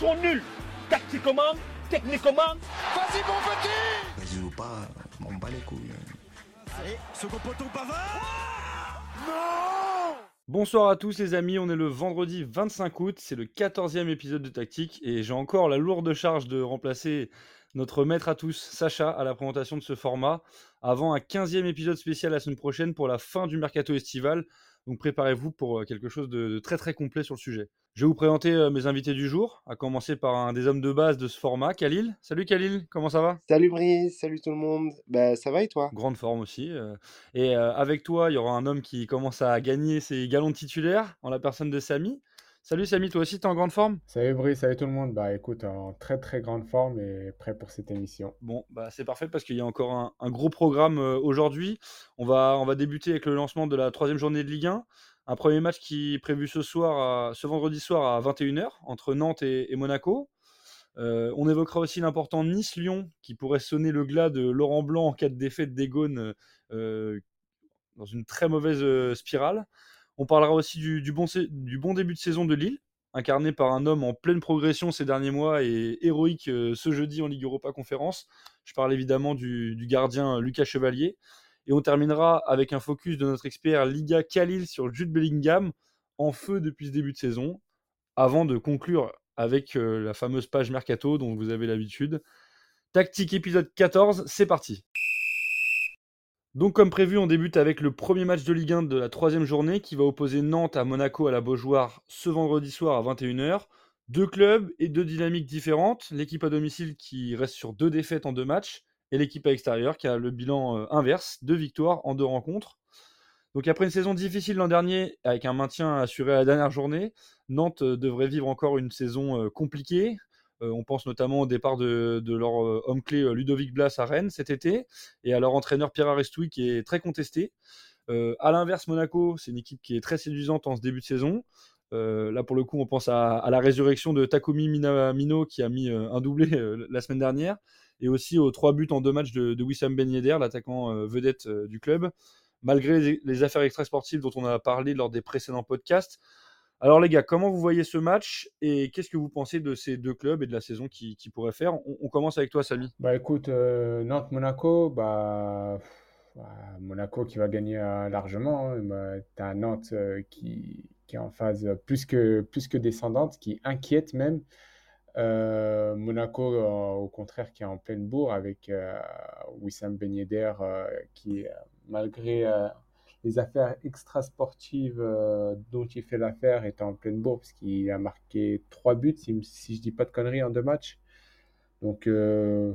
sont nuls. Tactiquement, techniquement. Vas-y mon petit Vas-y ou pas, on bat les couilles. Allez, second poteau Pavard Non Bonsoir à tous les amis, on est le vendredi 25 août, c'est le 14e épisode de Tactique et j'ai encore la lourde charge de remplacer notre maître à tous, Sacha, à la présentation de ce format, avant un 15e épisode spécial la semaine prochaine pour la fin du mercato estival. Donc préparez-vous pour quelque chose de, très très complet sur le sujet. Je vais vous présenter mes invités du jour, à commencer par un des hommes de base de ce format, Khalil. Salut Khalil, comment ça va? Salut Brice, salut tout le monde. Bah ça va et toi? Grande forme aussi. Et avec toi, il y aura un homme qui commence à gagner ses galons de titulaire en la personne de Samy. Salut Samy, toi aussi, t'es en grande forme? Salut Brice, salut tout le monde. Bah écoute, en très très grande forme et prêt pour cette émission. Bon, bah c'est parfait parce qu'il y a encore un, gros programme euh, aujourd'hui. On va, on va débuter avec le lancement de la troisième journée de Ligue 1. Un premier match qui est prévu ce soir, ce vendredi soir à 21h entre Nantes et, Monaco. Euh, on évoquera aussi l'important Nice-Lyon qui pourrait sonner le glas de Laurent Blanc en cas de défaite d'Egone euh, dans une très mauvaise spirale. On parlera aussi du, bon, début de saison de Lille, incarné par un homme en pleine progression ces derniers mois et héroïque euh, ce jeudi en Ligue Europa Conférence. Je parle évidemment du, gardien Lucas Chevalier. Et on terminera avec un focus de notre expert Liga Khalil sur Jude Bellingham, en feu depuis ce début de saison, avant de conclure avec euh, la fameuse page Mercato dont vous avez l'habitude. Tactique épisode 14, c'est parti. Donc, comme prévu, on débute avec le premier match de Ligue 1 de la troisième journée qui va opposer Nantes à Monaco à la Beaujoire ce vendredi soir à 21h. Deux clubs et deux dynamiques différentes. L'équipe à domicile qui reste sur deux défaites en deux matchs et l'équipe à l'extérieur qui a le bilan euh, inverse, deux victoires en deux rencontres. Donc après une saison difficile l'an dernier, avec un maintien assuré à la dernière journée, Nantes euh, devrait vivre encore une saison euh, compliquée, on pense notamment au départ de, leur euh, homme clé euh, Ludovic Blas à Rennes cet été et à leur entraîneur Pierre Arestoui qui est très contesté. à l'inverse, Monaco, c'est une équipe qui est très séduisante en ce début de saison. là, pour le coup, on pense à, la résurrection de Takumi Minamino qui a mis un doublé la semaine dernière et aussi aux trois buts en deux matchs de, Wissam Ben Yedder, l'attaquant vedette du club. Malgré les, les affaires extrasportives dont on a parlé lors des précédents podcasts, alors les gars, comment vous voyez ce match et qu'est-ce que vous pensez de ces deux clubs et de la saison qu'ils qui pourraient faire? On, commence avec toi, Samy. Bah écoute, euh, Nantes-Monaco, bah, bah, Monaco qui va gagner euh, largement. Hein. Bah, tu as Nantes euh, qui, qui, est en phase plus que, plus que descendante, qui inquiète même. Monaco, au contraire, qui est en pleine bourre avec Wissam Ben Yedder qui, malgré les affaires extrasportives euh, dont il fait l'affaire étant en pleine bourre, parce qu'il a marqué trois buts, si, si je dis pas de conneries, en deux matchs. Donc, euh,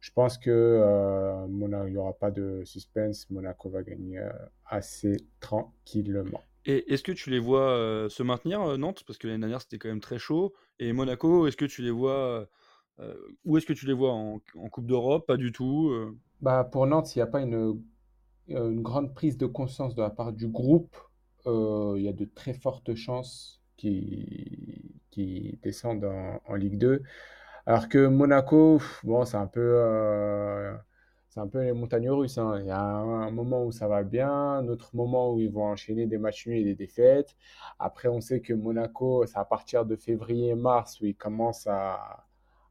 je pense que euh, il n'y aura pas de suspense. Monaco va gagner assez tranquillement. Et est-ce que tu les vois se maintenir, Nantes? Parce que l'année dernière, c'était quand même très chaud. Et Monaco, est-ce que tu les vois. où est-ce que tu les vois en, en Coupe d'Europe? Pas du tout bah, Pour Nantes, il n'y a pas une une grande prise de conscience de la part du groupe. Euh, il y a de très fortes chances qu'ils qui descendent en, Ligue 2. Alors que Monaco, bon, c'est un peu, euh, c'est un peu les montagnes russes. Hein. Il y a un, moment où ça va bien, un autre moment où ils vont enchaîner des matchs nuls et des défaites. Après, on sait que Monaco, c'est à partir de février-mars où ils commencent à,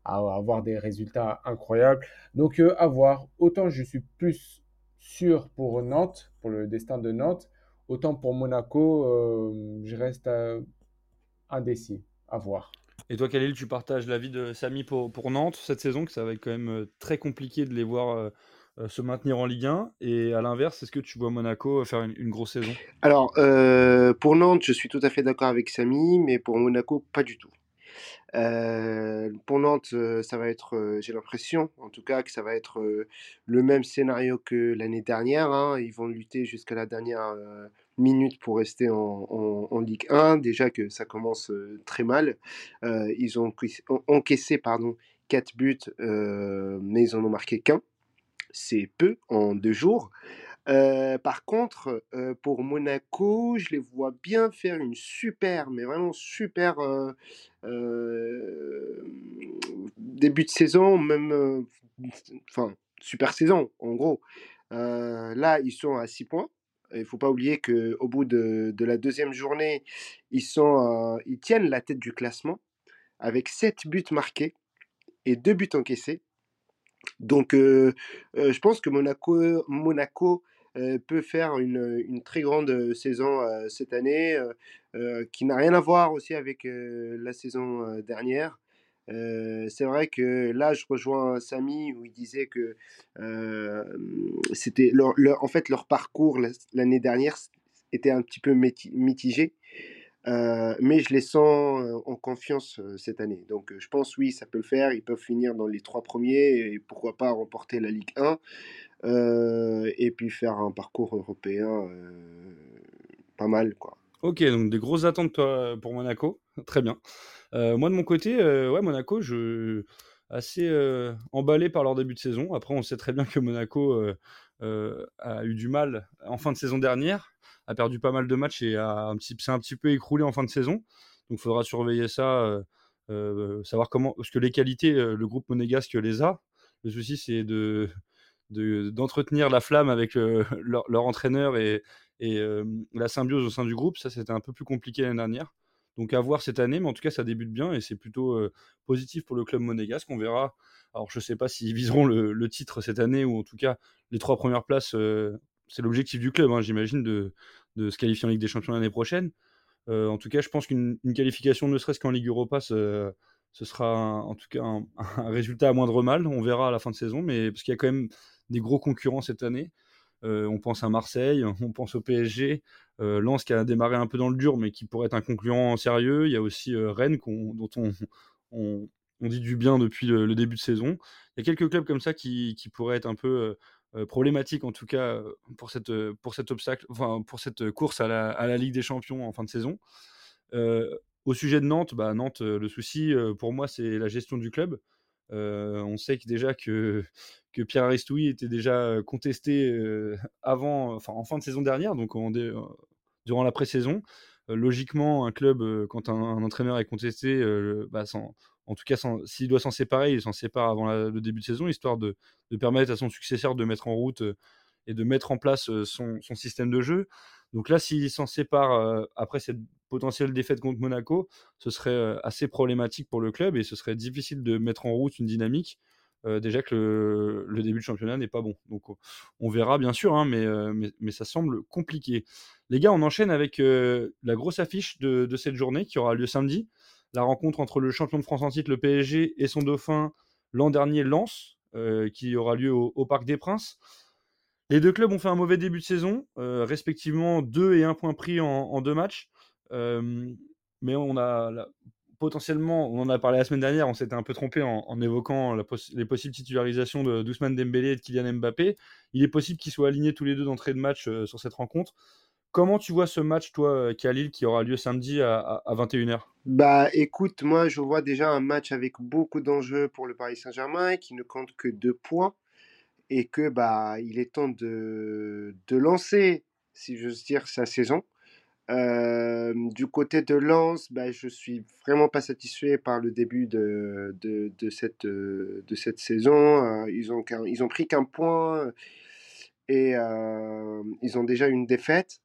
avoir des résultats incroyables. Donc, à voir. Autant je suis plus sûr pour Nantes, pour le destin de Nantes. Autant pour Monaco, euh, je reste indécis. À voir. Et toi, Khalil, tu partages l'avis de Samy pour, pour, Nantes cette saison, que ça va être quand même euh, très compliqué de les voir euh, se maintenir en Ligue 1. Et à l'inverse, est-ce que tu vois Monaco faire une, une grosse saison? Alors, pour Nantes, je suis tout à fait d'accord avec Samy, mais pour Monaco, pas du tout. Pour Nantes, ça va être, j'ai l'impression, en tout cas, que ça va être le même scénario que l'année dernière. Hein. Ils vont lutter jusqu'à la dernière minute pour rester en, Ligue 1. Déjà que ça commence très mal. ils ont encaissé pardon, 4 buts, mais ils en ont marqué qu'un. C'est peu en deux jours. Euh, par contre, euh, pour Monaco, je les vois bien faire une super, mais vraiment super euh, début de saison, même, enfin, super saison, en gros. là, ils sont à 6 points. Il ne faut pas oublier qu'au bout de, la deuxième journée, ils, sont, ils tiennent la tête du classement avec 7 buts marqués et 2 buts encaissés. Donc, je pense que Monaco, peut faire une, très grande saison cette année, qui n'a rien à voir aussi avec la saison dernière. c'est vrai que là, je rejoins Samy où il disait que c'était en fait leur parcours l'année dernière était un petit peu mitigé. Euh, mais je les sens euh, en confiance euh, cette année. Donc je pense oui, ça peut le faire. Ils peuvent finir dans les trois premiers et pourquoi pas remporter la Ligue 1 et puis faire un parcours européen pas mal quoi. Ok, donc des grosses attentes pour Monaco, très bien. moi de mon côté, ouais Monaco, je assez emballé par leur début de saison. Après, on sait très bien que Monaco a eu du mal en fin de saison dernière a perdu pas mal de matchs et a un petit, s'est un petit peu écroulé en fin de saison. Donc il faudra surveiller ça, euh, euh, savoir comment, parce que les qualités, euh, le groupe monégasque les a. Le souci, c'est de, d'entretenir la flamme avec leur, entraîneur et, la symbiose au sein du groupe. Ça, c'était un peu plus compliqué l'année dernière. Donc à voir cette année, mais en tout cas, ça débute bien et c'est plutôt positif pour le club monégasque. On verra. Alors je ne sais pas s'ils viseront le, le, titre cette année ou en tout cas les trois premières places c'est l'objectif du club, hein, j'imagine, de, se qualifier en Ligue des Champions l'année prochaine. Euh, en tout cas, je pense qu'une qualification, ne serait-ce qu'en Ligue Europa, ce, sera en tout cas un, résultat à moindre mal. On verra à la fin de saison, mais parce qu'il y a quand même des gros concurrents cette année. Euh, on pense à Marseille, on pense au PSG, euh, Lens qui a démarré un peu dans le dur, mais qui pourrait être un concurrent sérieux. Il y a aussi Rennes dont on, dit du bien depuis le, début de saison. Il y a quelques clubs comme ça qui pourraient être un peu euh, problématique en tout cas euh, pour cette euh, pour cet obstacle, enfin pour cette course à la, à la, Ligue des Champions en fin de saison. au sujet de Nantes, bah, Nantes, le souci pour moi c'est la gestion du club. on sait déjà que, que Pierre Aristoui était déjà contesté avant, enfin en fin de saison dernière, donc durant la pré-saison. Logiquement, un club, quand un, entraîneur est contesté, bah, sans, en tout cas, s'il doit s'en séparer, il s'en sépare avant le début de saison, histoire de, permettre à son successeur de mettre en route euh, et de mettre en place euh, son, système de jeu. Donc là, s'il s'en sépare euh, après cette potentielle défaite contre Monaco, ce serait assez problématique pour le club et ce serait difficile de mettre en route une dynamique. Déjà que le, début de championnat n'est pas bon. Donc on verra bien sûr, hein, mais, mais, ça semble compliqué. Les gars, on enchaîne avec la grosse affiche de, cette journée qui aura lieu samedi la rencontre entre le champion de France en titre, le PSG, et son dauphin l'an dernier, Lens, euh, qui aura lieu au, Parc des Princes. Les deux clubs ont fait un mauvais début de saison, euh, respectivement 2 et 1 point pris en, deux matchs. Euh, mais on a potentiellement, on en a parlé la semaine dernière, on s'était un peu trompé en, évoquant les possibles titularisations de Doucement Dembélé et de Kylian Mbappé. Il est possible qu'ils soient alignés tous les deux d'entrée de match sur cette rencontre. Comment tu vois ce match, toi, euh, Khalil, qui aura lieu samedi à, 21h Bah écoute, moi je vois déjà un match avec beaucoup d'enjeux pour le Paris Saint-Germain qui ne compte que deux points et que bah il est temps de, de lancer, si j'ose dire, sa saison. Du côté de Lens, bah, je suis vraiment pas satisfait par le début de, cette, saison. Ils, ont, pris qu'un point et ils ont déjà une défaite.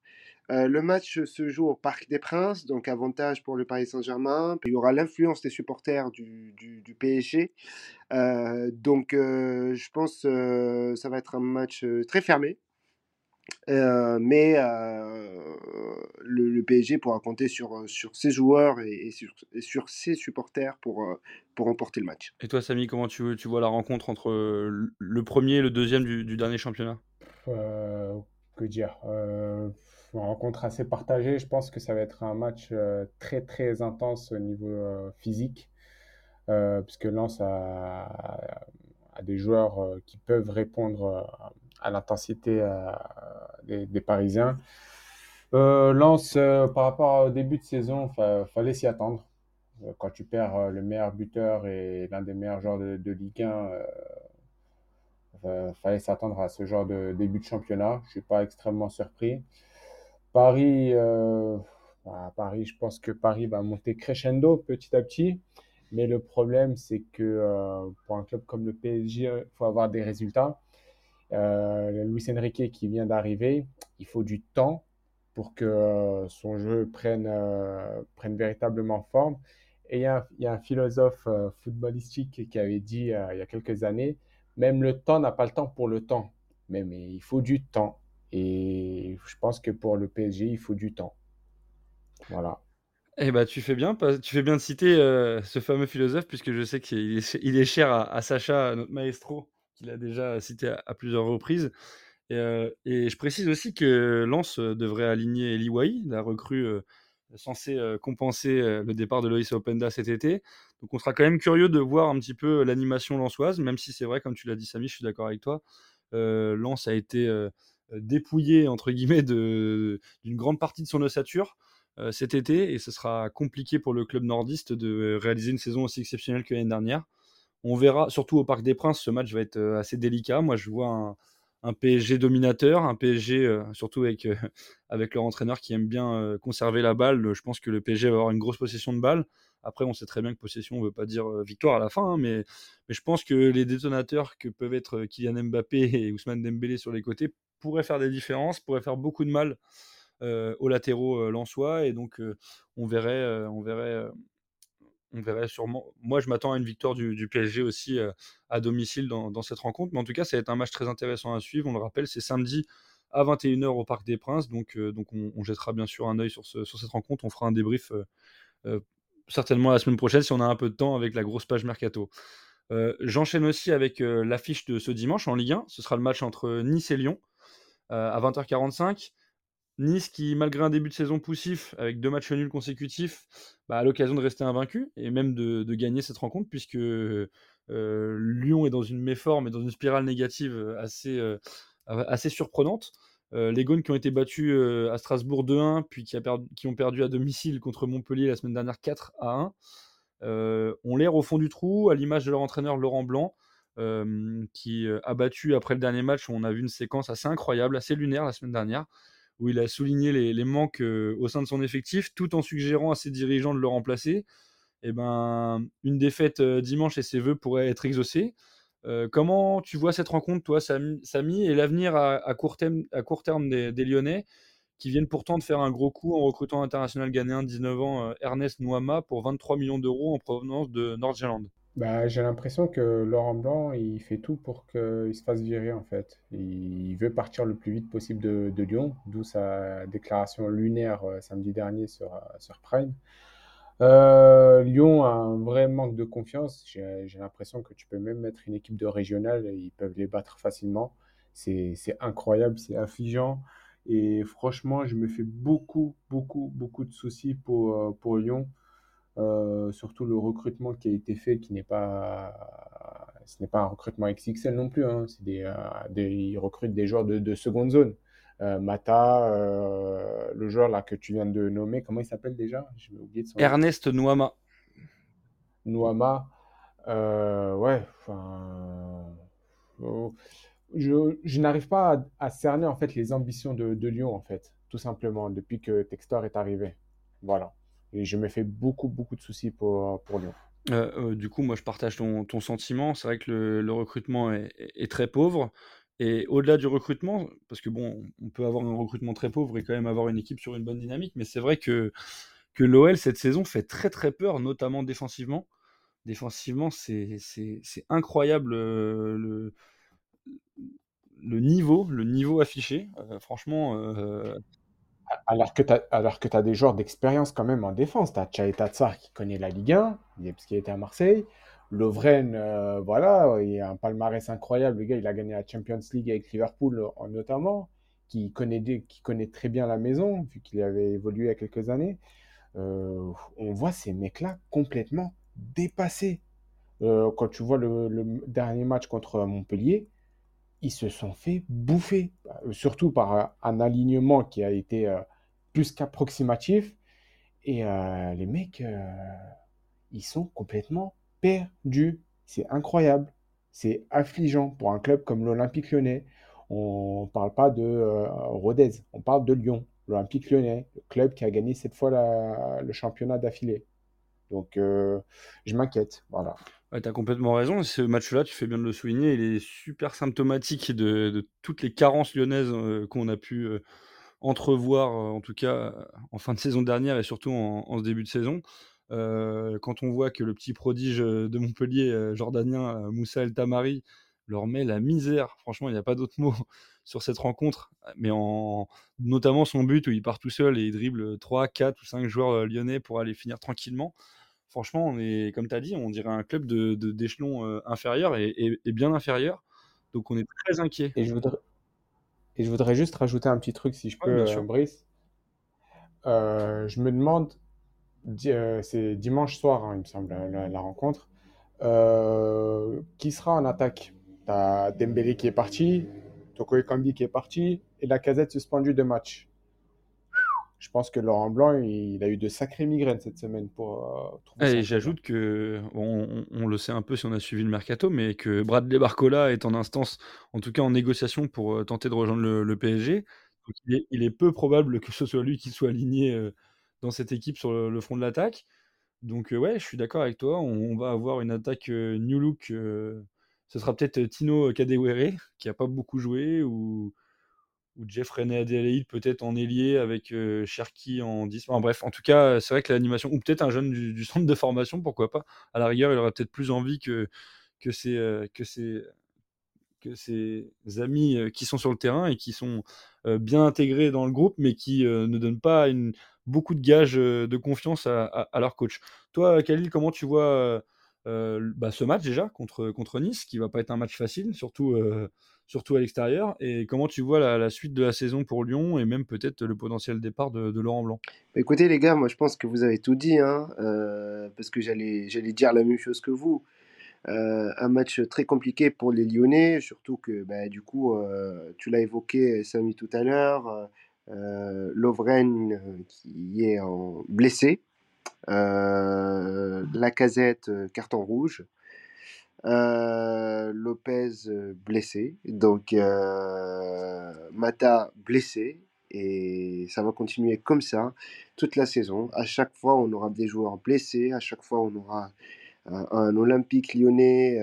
Le match se joue au Parc des Princes, donc avantage pour le Paris Saint-Germain. Il y aura l'influence des supporters du, PSG. Donc je pense que ça va être un match très fermé. Mais le, PSG pourra compter sur, sur ses joueurs et, sur, ses supporters pour, pour remporter le match. Et toi, Samy, comment tu, tu vois la rencontre entre le premier et le deuxième du, du dernier championnat? Que dire? Une rencontre assez partagée. Je pense que ça va être un match euh, très très intense au niveau euh, physique, euh, puisque Lens a, des joueurs qui peuvent répondre à l'intensité des, Parisiens. Lens, par rapport au début de saison, il fallait s'y attendre. Quand tu perds le meilleur buteur et l'un des meilleurs joueurs de, Ligue 1, il fallait s'attendre à ce genre de début de championnat. Je ne suis pas extrêmement surpris. Paris, euh, bah, Paris, je pense que Paris va monter crescendo petit à petit. Mais le problème, c'est que euh, pour un club comme le PSG, il faut avoir des résultats. Euh, Luis Enrique qui vient d'arriver, il faut du temps pour que son jeu prenne, prenne véritablement forme. Et il y, a un- il y a un philosophe euh, footballistique qui avait dit euh, il y a quelques années, même le temps n'a pas le temps pour le temps, mais, mais il faut du temps. Et je pense que pour le PSG, il faut du temps. Voilà. Eh bah, tu fais bien, tu fais bien de citer euh, ce fameux philosophe, puisque je sais qu'il est, il est cher à, à Sacha, notre maestro, qu'il a déjà cité à, plusieurs reprises. Et, euh, et je précise aussi que Lens euh, devrait aligner Eli Wahi, la recrue euh, censée compenser le départ de Loïs Openda cet été. Donc on sera quand même curieux de voir un petit peu l'animation lensoise, même si c'est vrai, comme tu l'as dit Samy, je suis d'accord avec toi, Lens a été dépouillé, entre guillemets, d'une grande partie de son ossature cet été et ce sera compliqué pour le club nordiste de réaliser une saison aussi exceptionnelle que l'année dernière. On verra, surtout au Parc des Princes, ce match va être euh, assez délicat. Moi, je vois un, PSG dominateur, un PSG, euh, surtout avec, euh, avec leur entraîneur qui aime bien conserver la balle. Je pense que le PSG va avoir une grosse possession de balle. Après, on sait très bien que possession ne veut pas dire victoire à la fin, hein, mais, je pense que les détonateurs que peuvent être Kylian Mbappé et Ousmane Dembélé sur les côtés pourraient faire des différences, pourraient faire beaucoup de mal aux latéraux lensois et donc on verrait on verrait on verrait sûrement moi je m'attends à une victoire du, PSG aussi euh, à domicile dans, cette rencontre mais en tout cas ça va être un match très intéressant à suivre. On le rappelle c'est samedi à 21h au Parc des Princes donc, euh, on, jettera bien sûr un œil sur, ce- sur cette rencontre. On fera un débrief euh, certainement la semaine prochaine si on a un peu de temps avec la grosse page mercato. J'enchaîne aussi avec l'affiche de ce dimanche en Ligue 1 ce sera le match entre Nice et Lyon à 20h45 Nice qui, malgré un début de saison poussif, avec deux matchs nuls consécutifs, bah, a l'occasion de rester invaincu et même de, gagner cette rencontre, puisque euh, Lyon est dans une méforme et dans une spirale négative euh, assez, euh, assez surprenante. Les Gaunes qui ont été battus à Strasbourg 2-1, puis qui, a perdu- qui ont perdu à domicile contre Montpellier la semaine dernière 4 à 1, euh, ont l'air au fond du trou, à l'image de leur entraîneur Laurent Blanc, qui a battu après le dernier match. On a vu une séquence assez incroyable, assez lunaire la semaine dernière où il a souligné les, manques euh, au sein de son effectif, tout en suggérant à ses dirigeants de le remplacer. Et ben, une défaite euh, dimanche et ses vœux pourraient être exaucés. Euh, comment tu vois cette rencontre, toi, Samy, et l'avenir à, court terme, des, Lyonnais, qui viennent pourtant de faire un gros coup en recrutant l'international ghanéen de 19 ans, Ernest Nouama, pour 23 millions d'euros en provenance de Nord-Irlande? Bah, j'ai l'impression que Laurent Blanc, il fait tout pour qu'il se fasse virer en fait. Il veut partir le plus vite possible de, Lyon, d'où sa déclaration lunaire euh, samedi dernier sur, euh, sur Prime. Euh, Lyon a un vrai manque de confiance. J'ai l'impression que tu peux même mettre une équipe de régional et ils peuvent les battre facilement. C'est, incroyable, c'est affligeant. Et franchement, je me fais beaucoup, beaucoup, beaucoup de soucis pour, pour Lyon. Euh, surtout le recrutement qui a été fait, qui n'est pas, ce n'est pas un recrutement XXL non plus. hein. C'est des, euh, des- ils recrutent des joueurs de, de seconde zone. Euh, Mata, euh, le joueur là que tu viens de nommer, comment il s'appelle déjà? De son. Ernest Nouama. Nouama, ouais, je, je n'arrive pas à, à cerner en fait les ambitions de, de Lyon en fait, tout simplement, depuis que Textor est arrivé. Voilà. Et je me fais beaucoup, beaucoup de soucis pour, pour Lyon. Euh, euh, du coup, moi, je partage ton, ton sentiment. C'est vrai que le, recrutement est, très pauvre. Et au-delà du recrutement, parce que bon, on peut avoir un recrutement très pauvre et quand même avoir une équipe sur une bonne dynamique, mais c'est vrai que, que l'OL cette saison fait très très peur, notamment défensivement. Défensivement, c'est incroyable euh, le, le niveau, le niveau affiché. Franchement, Alors que tu as, des joueurs d'expérience quand même en défense. Tu as Tchaïta Tsar qui connaît la Ligue 1, il est- parce qu'il était à Marseille. Lovren, euh, voilà, il a un palmarès incroyable. Le gars, il a gagné la Champions League avec Liverpool euh, en- notamment, qui connaît, qui connaît très bien la maison, vu qu'il avait évolué il y a quelques années. Euh, on voit ces mecs-là complètement dépassés. Quand tu vois le, le dernier match contre Montpellier, ils se sont fait bouffer, Euh, surtout par euh, un alignement qui a été euh, plus qu'approximatif. Et les mecs, ils sont complètement perdus. C'est incroyable. C'est affligeant pour un club comme l'Olympique Lyonnais. On ne parle pas de Rodez, on parle de Lyon, l'Olympique Lyonnais, le club qui a gagné cette fois la- le championnat d'affilée. Donc, je m'inquiète. Voilà. Ouais, tu as complètement raison. Ce match-là, tu fais bien de le souligner, il est super symptomatique de, toutes les carences lyonnaises euh, qu'on a pu euh, entrevoir, euh, en tout cas en fin de saison dernière et surtout en, ce début de saison. Quand on voit que le petit prodige de Montpellier, jordanien Moussa El Tamari, leur met la misère. Franchement, il n'y a pas d'autre mot sur cette rencontre. Mais en notamment son but où il part tout seul et il dribble 3, 4 ou 5 joueurs lyonnais pour aller finir tranquillement. Franchement, on est, comme tu as dit, on dirait un club d'échelon de, d'échelon inférieur et, et, bien inférieur. Donc on est très inquiet. Et je voudrais, et je voudrais juste rajouter un petit truc, si je peux, euh, Brice. Euh, je me demande, euh, c'est dimanche soir, hein, il me semble, la, rencontre, qui sera en attaque? T'as Dembélé qui est parti, Toko Ekambi qui est parti, et la casette suspendue de match. Je pense que Laurent Blanc, il, a eu de sacrées migraines cette semaine pour trouver. Et j'ajoute que, on, le sait un peu si on a suivi le mercato, mais que Bradley Barcola est en instance, en tout cas en négociation pour tenter de rejoindre le, PSG. il, est, peu probable que ce soit lui qui soit aligné dans cette équipe sur le, front de l'attaque. Donc ouais, je suis d'accord avec toi. On, va avoir une attaque new look. ce sera peut-être Tino Kadewere qui a pas beaucoup joué ou ou Jeff René Adelaide peut-être en ailier avec euh, Cherki en 10. bref, en tout cas, c'est vrai que l'animation, ou peut-être un jeune du, centre de formation, pourquoi pas. À la rigueur, il aurait peut-être plus envie que, que, ses, euh, que, ses, que ses amis euh, qui sont sur le terrain et qui sont bien intégrés dans le groupe, mais qui ne donnent pas beaucoup de gages de confiance à, à, leur coach. Toi, Khalil, comment tu vois bah, ce match déjà contre, contre Nice, qui va pas être un match facile, surtout surtout à l'extérieur. Et comment tu vois la, suite de la saison pour Lyon et même peut-être le potentiel départ de, Laurent Blanc? Bah, Écoutez les gars, moi je pense que vous avez tout dit, hein, euh, parce que j'allais dire la même chose que vous. Euh, un match très compliqué pour les Lyonnais, surtout que bah, du coup, euh, tu l'as évoqué Samy tout à l'heure, Lovren qui est blessé, la casette carton rouge. Euh, Lopez euh, blessé, donc euh, Mata blessé, et ça va continuer comme ça toute la saison. À chaque fois, on aura des joueurs blessés, à chaque fois, on aura un, Olympique lyonnais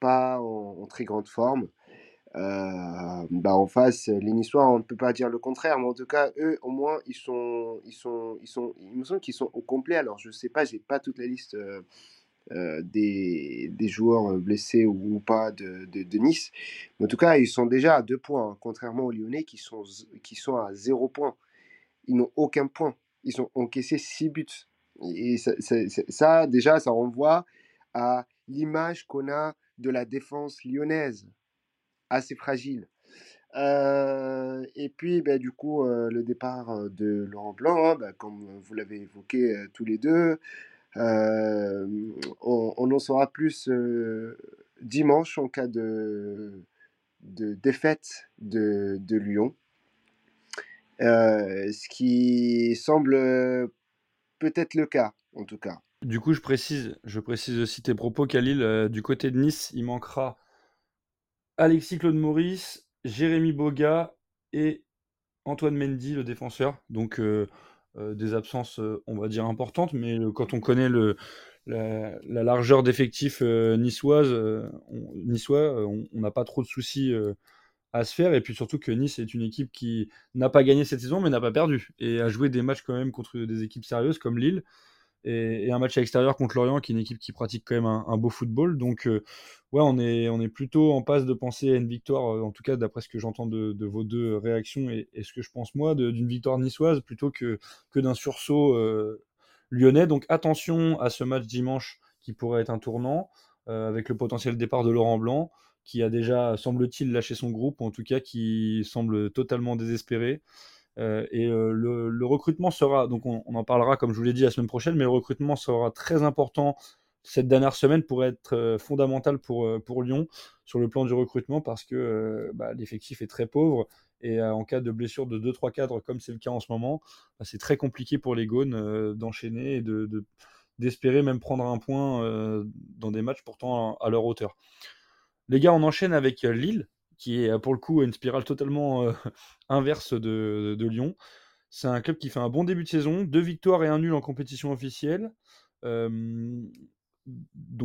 pas en, très grande forme. bah en face, les Niçois, on ne peut pas dire le contraire, mais en tout cas, eux, au moins, ils sont, ils sont, ils sont, il me semble qu'ils sont au complet. Alors, je sais pas, j'ai pas toute la liste des, des, joueurs blessés ou, pas de, de, Nice. En tout cas, ils sont déjà à deux points, hein, contrairement aux Lyonnais qui sont, qui sont à zéro point. Ils n'ont aucun point. Ils ont encaissé six buts. Et ça, déjà, ça renvoie à l'image qu'on a de la défense lyonnaise, assez fragile. Euh, et puis, ben, du coup, euh, le départ de Laurent Blanc, hein, ben, comme vous l'avez évoqué tous les deux, euh, on, en saura plus euh, dimanche en cas de, défaite de, Lyon. Euh, ce qui semble peut-être le cas, en tout cas. Du coup, je précise, je précise aussi tes propos, Khalil. du côté de Nice, il manquera Alexis Claude Maurice, Jérémy Boga et Antoine Mendy, le défenseur. Donc, euh, des absences, euh, on va dire, importantes, mais quand on connaît la, largeur d'effectifs euh, niçoise, niçois, on n'a pas trop de soucis à se faire. Et puis surtout que Nice est une équipe qui n'a pas gagné cette saison, mais n'a pas perdu. Et a joué des matchs quand même contre des équipes sérieuses comme Lille et, un match à l'extérieur contre Lorient, qui est une équipe qui pratique quand même un, beau football. Donc, euh, ouais, on est, plutôt en passe de penser à une victoire, euh, en tout cas d'après ce que j'entends de, vos deux réactions et, ce que je pense moi, d'une victoire niçoise plutôt que, que d'un sursaut euh, lyonnais. Donc, attention à ce match dimanche qui pourrait être un tournant, avec le potentiel départ de Laurent Blanc, qui a déjà, semble-t-il, lâché son groupe, ou en tout cas qui semble totalement désespéré. Euh, et euh, le, recrutement sera, donc on, en parlera comme je vous l'ai dit la semaine prochaine, mais le recrutement sera très important cette dernière semaine pour être euh, fondamental pour, Lyon sur le plan du recrutement parce que bah, l'effectif est très pauvre et en cas de blessure de 2-3 cadres comme c'est le cas en ce moment, bah, c'est très compliqué pour les Gaunes d'enchaîner et de, d'espérer même prendre un point dans des matchs pourtant à, leur hauteur. Les gars, on enchaîne avec Lille qui est pour le coup une spirale totalement euh, inverse de, Lyon. C'est un club qui fait un bon début de saison, deux victoires et un nul en compétition officielle. donc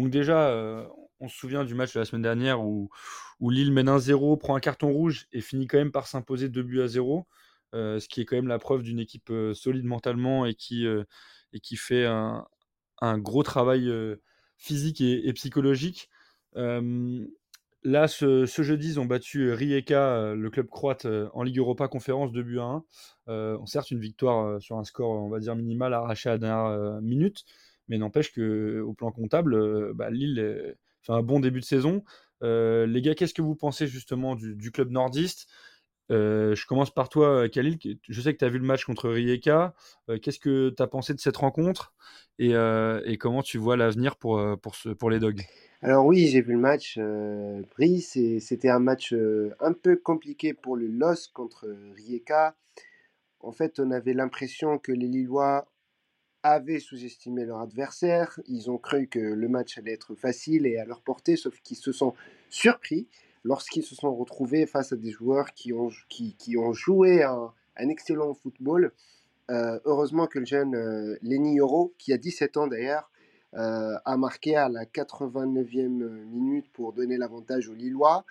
déjà, euh, on se souvient du match de la semaine dernière où, où Lille mène 1-0, prend un carton rouge et finit quand même par s'imposer 2 buts à 0. Euh, ce qui est quand même la preuve d'une équipe solide mentalement et qui fait un, gros travail physique et, psychologique. Là, ce, jeudi, ils ont battu Rijeka, le club croate, en Ligue Europa Conférence 2 buts à 1. certes, une victoire sur un score, on va dire, minimal, arraché à la dernière minute, mais n'empêche qu'au plan comptable, bah, Lille fait un bon début de saison. les gars, qu'est-ce que vous pensez justement du club nordiste? Euh, je commence par toi, Khalil. Je sais que tu as vu le match contre Rijeka. Euh, qu'est-ce que tu as pensé de cette rencontre et, euh, comment tu vois l'avenir pour, pour, les Dogs? Alors oui, j'ai vu le match. Euh, c'était un match un peu compliqué pour le LOS contre Rijeka. En fait, on avait l'impression que les Lillois avaient sous-estimé leur adversaire. Ils ont cru que le match allait être facile et à leur portée, sauf qu'ils se sont surpris lorsqu'ils se sont retrouvés face à des joueurs qui ont, joué un, excellent football. Euh, heureusement que le jeune euh, Lenny Euro, qui a 17 ans d'ailleurs, euh, a marqué à la 89e minute pour donner l'avantage aux Lillois.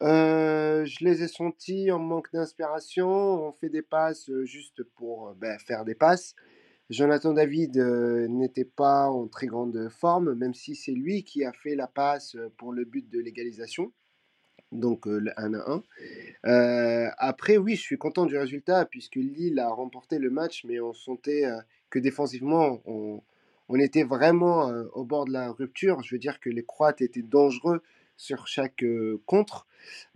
je les ai sentis en manque d'inspiration. On fait des passes juste pour ben, faire des passes. Jonathan David n'était pas en très grande forme, même si c'est lui qui a fait la passe pour le but de l'égalisation donc le 1 à 1. après, oui, je suis content du résultat puisque Lille a remporté le match, mais on sentait que défensivement, on, était vraiment au bord de la rupture. Je veux dire que les Croates étaient dangereux sur chaque contre.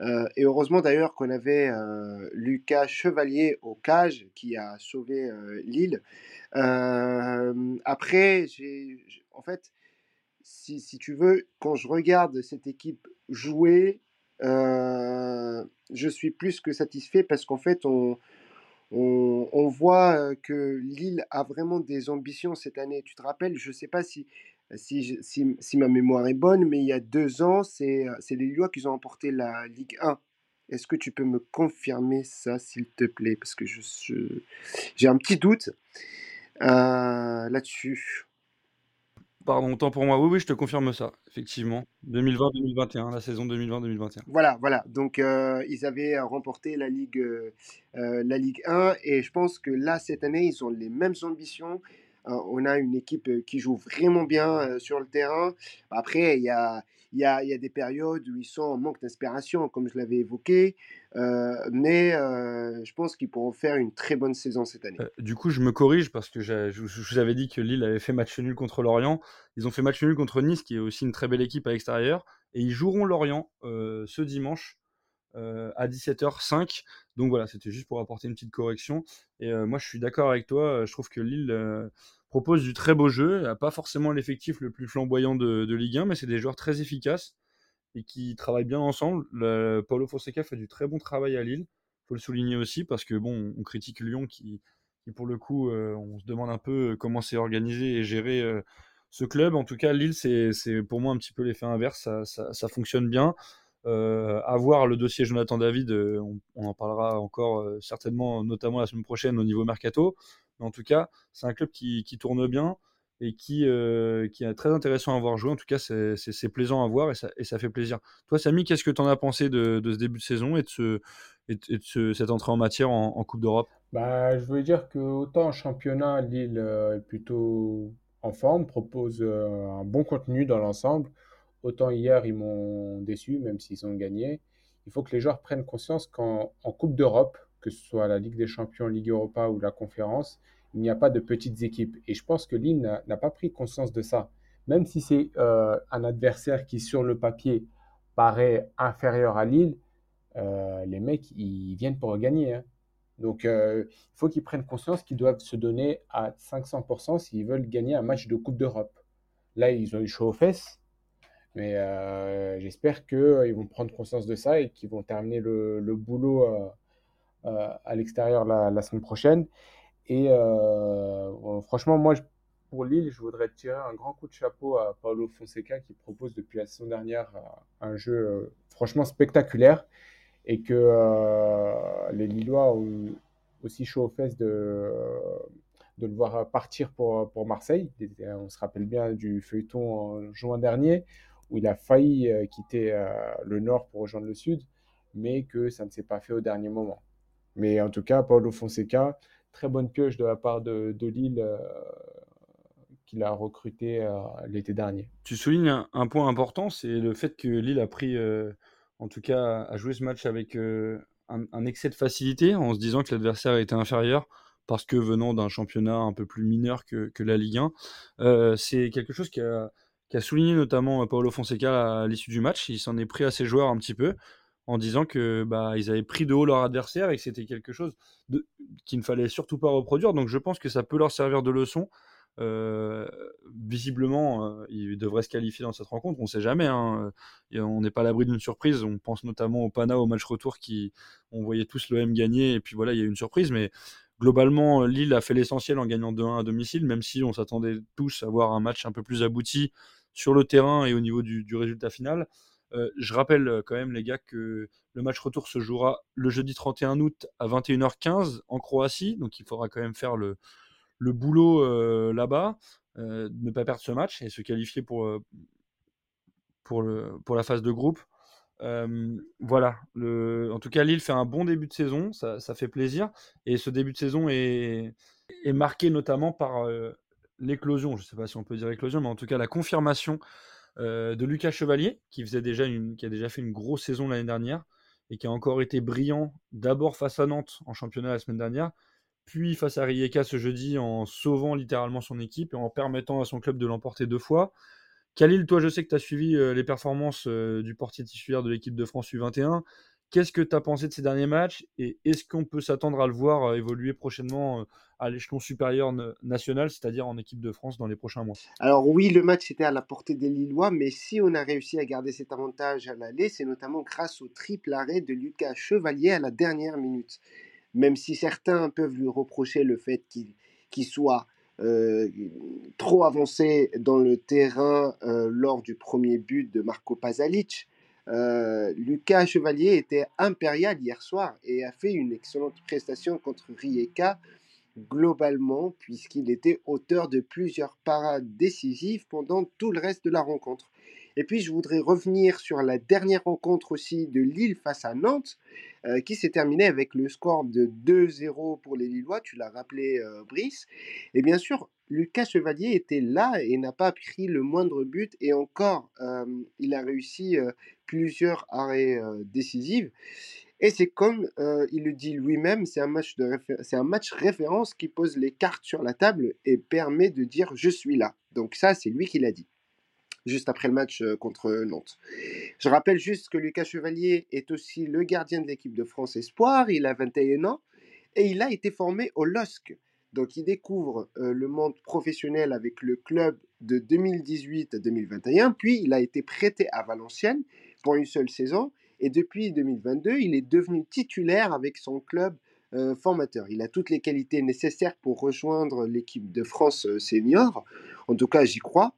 et heureusement d'ailleurs qu'on avait Lucas Chevalier au cage qui a sauvé Lille. après, en fait, si, tu veux, quand je regarde cette équipe jouer, euh, je suis plus que satisfait parce qu'en fait, on, on, voit que Lille a vraiment des ambitions cette année. Tu te rappelles, je ne sais pas si, si, si, ma mémoire est bonne, mais il y a deux ans, c'est les Lillois qui ont emporté la Ligue 1. Est-ce que tu peux me confirmer ça, s'il te plaît? Parce que je, j'ai un petit doute euh, là-dessus. Pardon, temps pour moi. Oui, oui, je te confirme ça, effectivement. 2020-2021, la saison 2020-2021. Voilà, voilà. Donc, euh, ils avaient remporté la Ligue, euh, euh, la Ligue 1 et je pense que là, cette année, ils ont les mêmes ambitions. on a une équipe qui joue vraiment bien sur le terrain. Après, il y a, il y a, des périodes où ils sont en manque d'inspiration, comme je l'avais évoqué, euh, mais euh, je pense qu'ils pourront faire une très bonne saison cette année. Euh, du coup, je me corrige parce que je, vous avais dit que Lille avait fait match nul contre Lorient. Ils ont fait match nul contre Nice, qui est aussi une très belle équipe à l'extérieur, et ils joueront Lorient ce dimanche. à 17h05. Donc voilà, c'était juste pour apporter une petite correction. Et moi, je suis d'accord avec toi. Je trouve que Lille propose du très beau jeu. N'a pas forcément l'effectif le plus flamboyant de, Ligue 1, mais c'est des joueurs très efficaces et qui travaillent bien ensemble. Paulo Fonseca fait du très bon travail à Lille. Il faut le souligner aussi parce que bon, on critique Lyon qui, pour le coup, euh, on se demande un peu comment c'est organisé et géré euh, ce club. En tout cas, Lille, c'est pour moi un petit peu l'effet inverse. Ça, fonctionne bien. Euh, à voir le dossier Jonathan David, on, en parlera encore certainement, notamment la semaine prochaine au niveau mercato en tout cas, c'est un club qui, tourne bien et qui, euh, qui est très intéressant à voir jouer. En tout cas, c'est plaisant à voir et ça, fait plaisir. Toi, Samy, qu'est-ce que tu en as pensé de, ce début de saison et de, ce, et de cette entrée en matière en, Coupe d'Europe? Bah, Je veux dire que autant en championnat, Lille euh, est plutôt en forme, propose euh, un bon contenu dans l'ensemble. Autant hier, ils m'ont déçu, même s'ils ont gagné. Il faut que les joueurs prennent conscience qu'en Coupe d'Europe, que ce soit la Ligue des Champions, Ligue Europa ou la Conférence, il n'y a pas de petites équipes. Et je pense que Lille n'a pas pris conscience de ça. Même si c'est euh, un adversaire qui, sur le papier, paraît inférieur à Lille, euh, les mecs, ils viennent pour gagner. Hein. Donc, euh, il faut qu'ils prennent conscience qu'ils doivent se donner à 500% s'ils veulent gagner un match de Coupe d'Europe. Là, ils ont eu chaud aux fesses. Mais j'espère qu'ils vont prendre conscience de ça et qu'ils vont terminer le, boulot à l'extérieur la, semaine prochaine. Et euh, franchement, moi, pour Lille, je voudrais tirer un grand coup de chapeau à Paulo Fonseca qui propose depuis la saison dernière euh, un jeu franchement spectaculaire et que les Lillois ont aussi chaud aux fesses de, de le voir partir pour, pour Marseille. On se rappelle bien du feuilleton en juin dernier où il a failli quitter le nord pour rejoindre le sud, mais que ça ne s'est pas fait au dernier moment. Mais en tout cas, Paulo Fonseca, très bonne pioche de la part de, Lille qu'il a recruté l'été dernier. Tu soulignes un, point important, c'est le fait que Lille a pris, en tout cas, a joué ce match avec un, excès de facilité en se disant que l'adversaire était inférieur parce que venant d'un championnat un peu plus mineur que, la Ligue 1. c'est quelque chose qui a, souligné notamment Paolo Fonseca à, l'issue du match. Il s'en est pris à ses joueurs un petit peu en disant que bah, ils avaient pris de haut leur adversaire et que c'était quelque chose qu'il ne fallait surtout pas reproduire. Donc je pense que ça peut leur servir de leçon. Euh, visiblement, euh, il devrait se qualifier dans cette rencontre. On ne sait jamais. Hein. on n'est pas à l'abri d'une surprise. On pense notamment au Pana au match retour qui on voyait tous l'OM gagner et puis voilà, il y a eu une surprise. Mais globalement, Lille a fait l'essentiel en gagnant 2-1 à domicile, même si on s'attendait tous à voir un match un peu plus abouti sur le terrain et au niveau du, résultat final. Euh, je rappelle quand même, les gars, que le match retour se jouera le jeudi 31 août à 21h15 en Croatie. Donc il faudra quand même faire le, le boulot euh, là-bas, euh, ne pas perdre ce match et se qualifier pour, euh, pour, la phase de groupe. voilà, en tout cas, Lille fait un bon début de saison, ça, ça fait plaisir. Et ce début de saison est, est marqué notamment par l'éclosion, je ne sais pas si on peut dire éclosion, mais en tout cas la confirmation de Lucas Chevalier, qui, faisait déjà une, qui a déjà fait une grosse saison l'année dernière et qui a encore été brillant d'abord face à Nantes en championnat la semaine dernière, puis face à Rijeka ce jeudi en sauvant littéralement son équipe et en permettant à son club de l'emporter deux fois. Khalil, toi, je sais que tu as suivi euh, les performances euh, du portier titulaire de l'équipe de France U21. Qu'est-ce que tu as pensé de ces derniers matchs et est-ce qu'on peut s'attendre à le voir euh, évoluer prochainement à l'échelon supérieur national, c'est-à-dire en équipe de France dans les prochains mois? Alors oui, le match était à la portée des Lillois, mais si on a réussi à garder cet avantage à l'aller, c'est notamment grâce au triple arrêt de Lucas Chevalier à la dernière minute même si certains peuvent lui reprocher le fait qu'il soit euh, trop avancé dans le terrain euh, lors du premier but de Marco Pasalic. Euh, Lucas Chevalier était impérial hier soir et a fait une excellente prestation contre Rijeka globalement puisqu'il était auteur de plusieurs parades décisives pendant tout le reste de la rencontre. Et puis, je voudrais revenir sur la dernière rencontre aussi de Lille face à Nantes, euh, qui s'est terminée avec le score de 2-0 pour les Lillois. Tu l'as rappelé, euh, Brice. Et bien sûr, Lucas Chevalier était là et n'a pas pris le moindre but. Et encore, il a réussi plusieurs arrêts décisifs. Et c'est comme il le dit lui-même, c'est un, match c'est un match référence qui pose les cartes sur la table et permet de dire je suis là. Donc ça, c'est lui qui l'a dit juste après le match contre Nantes. Je rappelle juste que Lucas Chevalier est aussi le gardien de l'équipe de France Espoir, il a 21 ans et il a été formé au LOSC. Donc il découvre euh, le monde professionnel avec le club de 2018 à 2021, puis il a été prêté à Valenciennes pour une seule saison et depuis 2022, il est devenu titulaire avec son club euh, formateur. Il a toutes les qualités nécessaires pour rejoindre l'équipe de France euh, senior. En tout cas, j'y crois.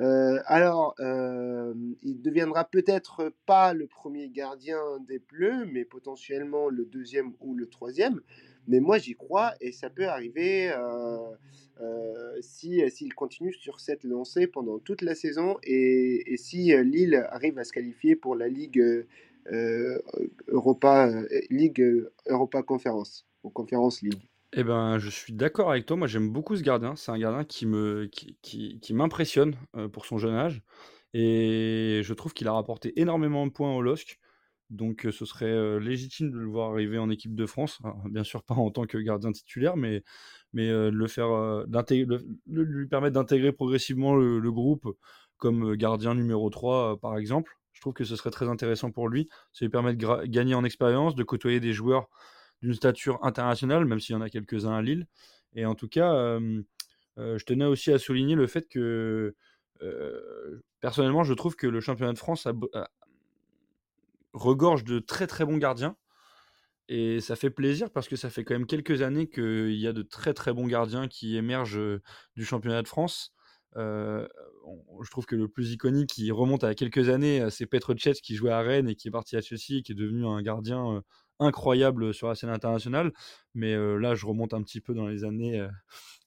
Euh, alors, il deviendra peut-être pas le premier gardien des Bleus, mais potentiellement le deuxième ou le troisième. Mais moi, j'y crois et ça peut arriver si s'il continue sur cette lancée pendant toute la saison et, si Lille arrive à se qualifier pour la Ligue euh, Europa euh, euh, Europa Conférence ou Conférence League. Eh ben, je suis d'accord avec toi. Moi, j'aime beaucoup ce gardien. C'est un gardien qui me, qui, qui, m'impressionne pour son jeune âge. Et je trouve qu'il a rapporté énormément de points au LOSC. Donc, ce serait légitime de le voir arriver en équipe de France. bien sûr, pas en tant que gardien titulaire, mais, mais le faire, lui permettre d'intégrer progressivement le, le, groupe comme gardien numéro 3, par exemple. Je trouve que ce serait très intéressant pour lui. Ça lui permet de gagner en expérience, de côtoyer des joueurs d'une stature internationale, même s'il y en a quelques-uns à Lille. Et en tout cas, je tenais aussi à souligner le fait que, personnellement, je trouve que le championnat de France regorge de très très bons gardiens. Et ça fait plaisir parce que ça fait quand même quelques années qu'il y a de très très bons gardiens qui émergent du championnat de France je trouve que le plus iconique qui remonte à quelques années, c'est Petr Cech qui jouait à Rennes et qui est parti à Chelsea et qui est devenu un gardien incroyable sur la scène internationale. Mais là, je remonte un petit peu dans les années,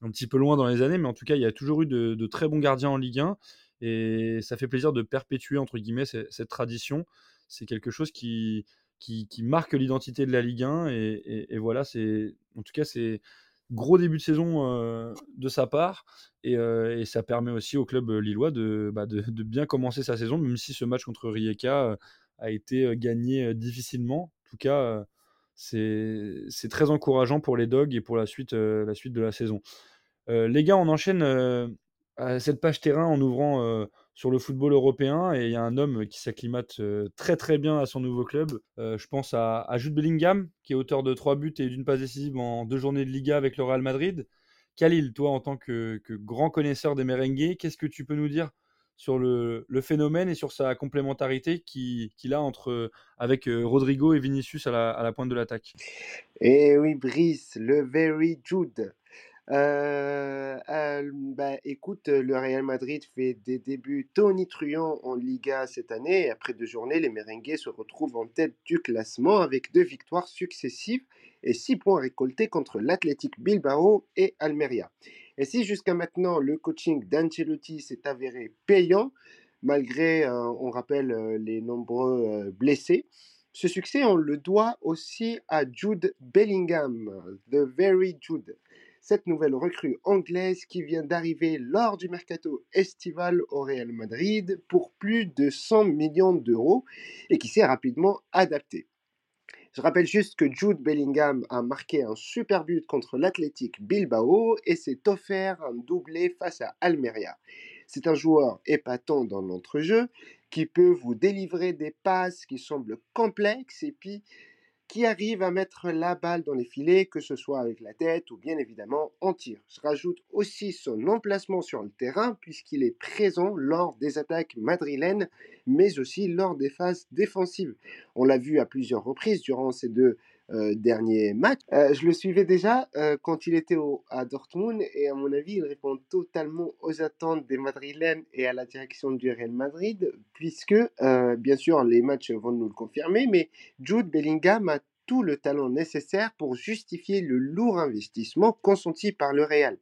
un petit peu loin dans les années, mais en tout cas, il y a toujours eu de, très bons gardiens en Ligue 1 et ça fait plaisir de perpétuer entre guillemets cette, tradition. C'est quelque chose qui, qui, marque l'identité de la Ligue 1 et, voilà, c'est en tout cas c'est gros début de saison de sa part. Et, ça permet aussi au club lillois bah, de, de, bien commencer sa saison, même si ce match contre Rijeka a été gagné difficilement. En tout cas, c'est très encourageant pour les Dogs et pour la suite, la suite de la saison. les gars, on enchaîne à cette page terrain en ouvrant sur le football européen et il y a un homme qui s'acclimate très très bien à son nouveau club. je pense à, Jude Bellingham qui est auteur de trois buts et d'une passe décisive en deux journées de Liga avec le Real Madrid. Khalil, toi en tant que, grand connaisseur des merengues, qu'est-ce que tu peux nous dire sur le, phénomène et sur sa complémentarité qu'il a entre, avec Rodrigo et Vinicius à la, à la pointe de l'attaque? Eh oui, Brice, le very Jude. Euh, bah, écoute, le Real Madrid fait des débuts tonitruants en Liga cette année. Après deux journées, les merengues se retrouvent en tête du classement avec deux victoires successives et six points récoltés contre l'Athletic Bilbao et Almeria. Et si jusqu'à maintenant le coaching d'Ancelotti s'est avéré payant, malgré, on rappelle, les nombreux blessés, ce succès, on le doit aussi à Jude Bellingham, The Very Jude cette nouvelle recrue anglaise qui vient d'arriver lors du mercato estival au Real Madrid pour plus de 100 millions d'euros et qui s'est rapidement adapté. Je rappelle juste que Jude Bellingham a marqué un super but contre l'Athletic Bilbao et s'est offert un doublé face à Almeria. C'est un joueur épatant dans l'entrejeu qui peut vous délivrer des passes qui semblent complexes et puis qui arrive à mettre la balle dans les filets, que ce soit avec la tête ou bien évidemment en tir. Je rajoute aussi son emplacement sur le terrain puisqu'il est présent lors des attaques madrilènes, mais aussi lors des phases défensives. On l'a vu à plusieurs reprises durant ces deux dernier match. Euh, je le suivais déjà euh, quand il était au, à Dortmund et à mon avis, il répond totalement aux attentes des Madrilènes et à la direction du Real Madrid, puisque bien sûr les matchs vont nous le confirmer, mais Jude Bellingham a tout le talent nécessaire pour justifier le lourd investissement consenti par le Real.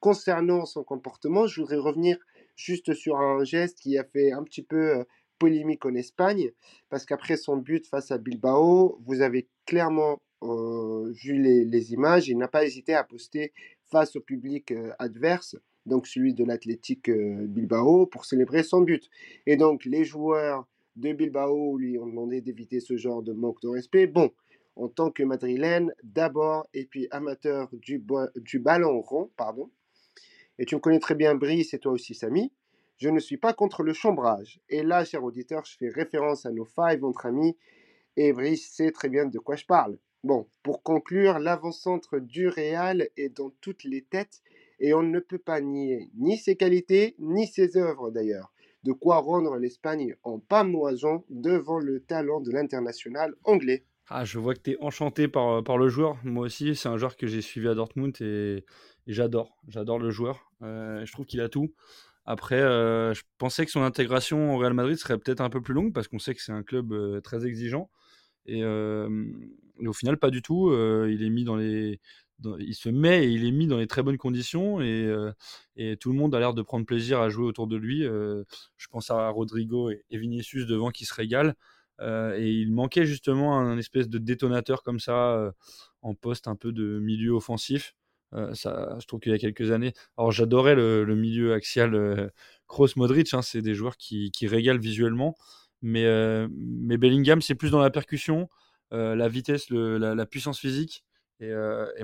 Concernant son comportement, je voudrais revenir juste sur un geste qui a fait un petit peu polémique en Espagne, parce qu'après son but face à Bilbao, vous avez clairement euh, vu les, images, il n'a pas hésité à poster face au public euh, adverse, donc celui de l'Athletic euh, Bilbao, pour célébrer son but. Et donc les joueurs de Bilbao lui ont demandé d'éviter ce genre de manque de respect. Bon, en tant que madrilène, d'abord, et puis amateur du, du ballon rond, pardon. Et tu me connais très bien, Brice, et toi aussi, Samy. Je ne suis pas contre le chambrage. Et là, cher auditeur, je fais référence à nos five entre amis. Et Brice sait très bien de quoi je parle. Bon, pour conclure, l'avant-centre du Real est dans toutes les têtes et on ne peut pas nier ni ses qualités, ni ses œuvres d'ailleurs. De quoi rendre l'Espagne en pamoison devant le talent de l'international anglais. Ah, je vois que tu es enchanté par, par le joueur. Moi aussi, c'est un joueur que j'ai suivi à Dortmund et, j'adore. J'adore le joueur. Euh, je trouve qu'il a tout. Après, euh, je pensais que son intégration au Real Madrid serait peut-être un peu plus longue parce qu'on sait que c'est un club euh, très exigeant. Et, au final, pas du tout. il est mis dans les, il se met et il est mis dans les très bonnes conditions et, et tout le monde a l'air de prendre plaisir à jouer autour de lui. je pense à Rodrigo et, Vinicius devant qui se régalent. et il manquait justement un, espèce de détonateur comme ça en poste un peu de milieu offensif. Ça, je trouve qu'il y a quelques années. Alors j'adorais le, milieu axial euh, Kroos-Modric, hein, c'est des joueurs qui, régalent visuellement. Mais, Bellingham, c'est plus dans la percussion, la vitesse, la, puissance physique. Et,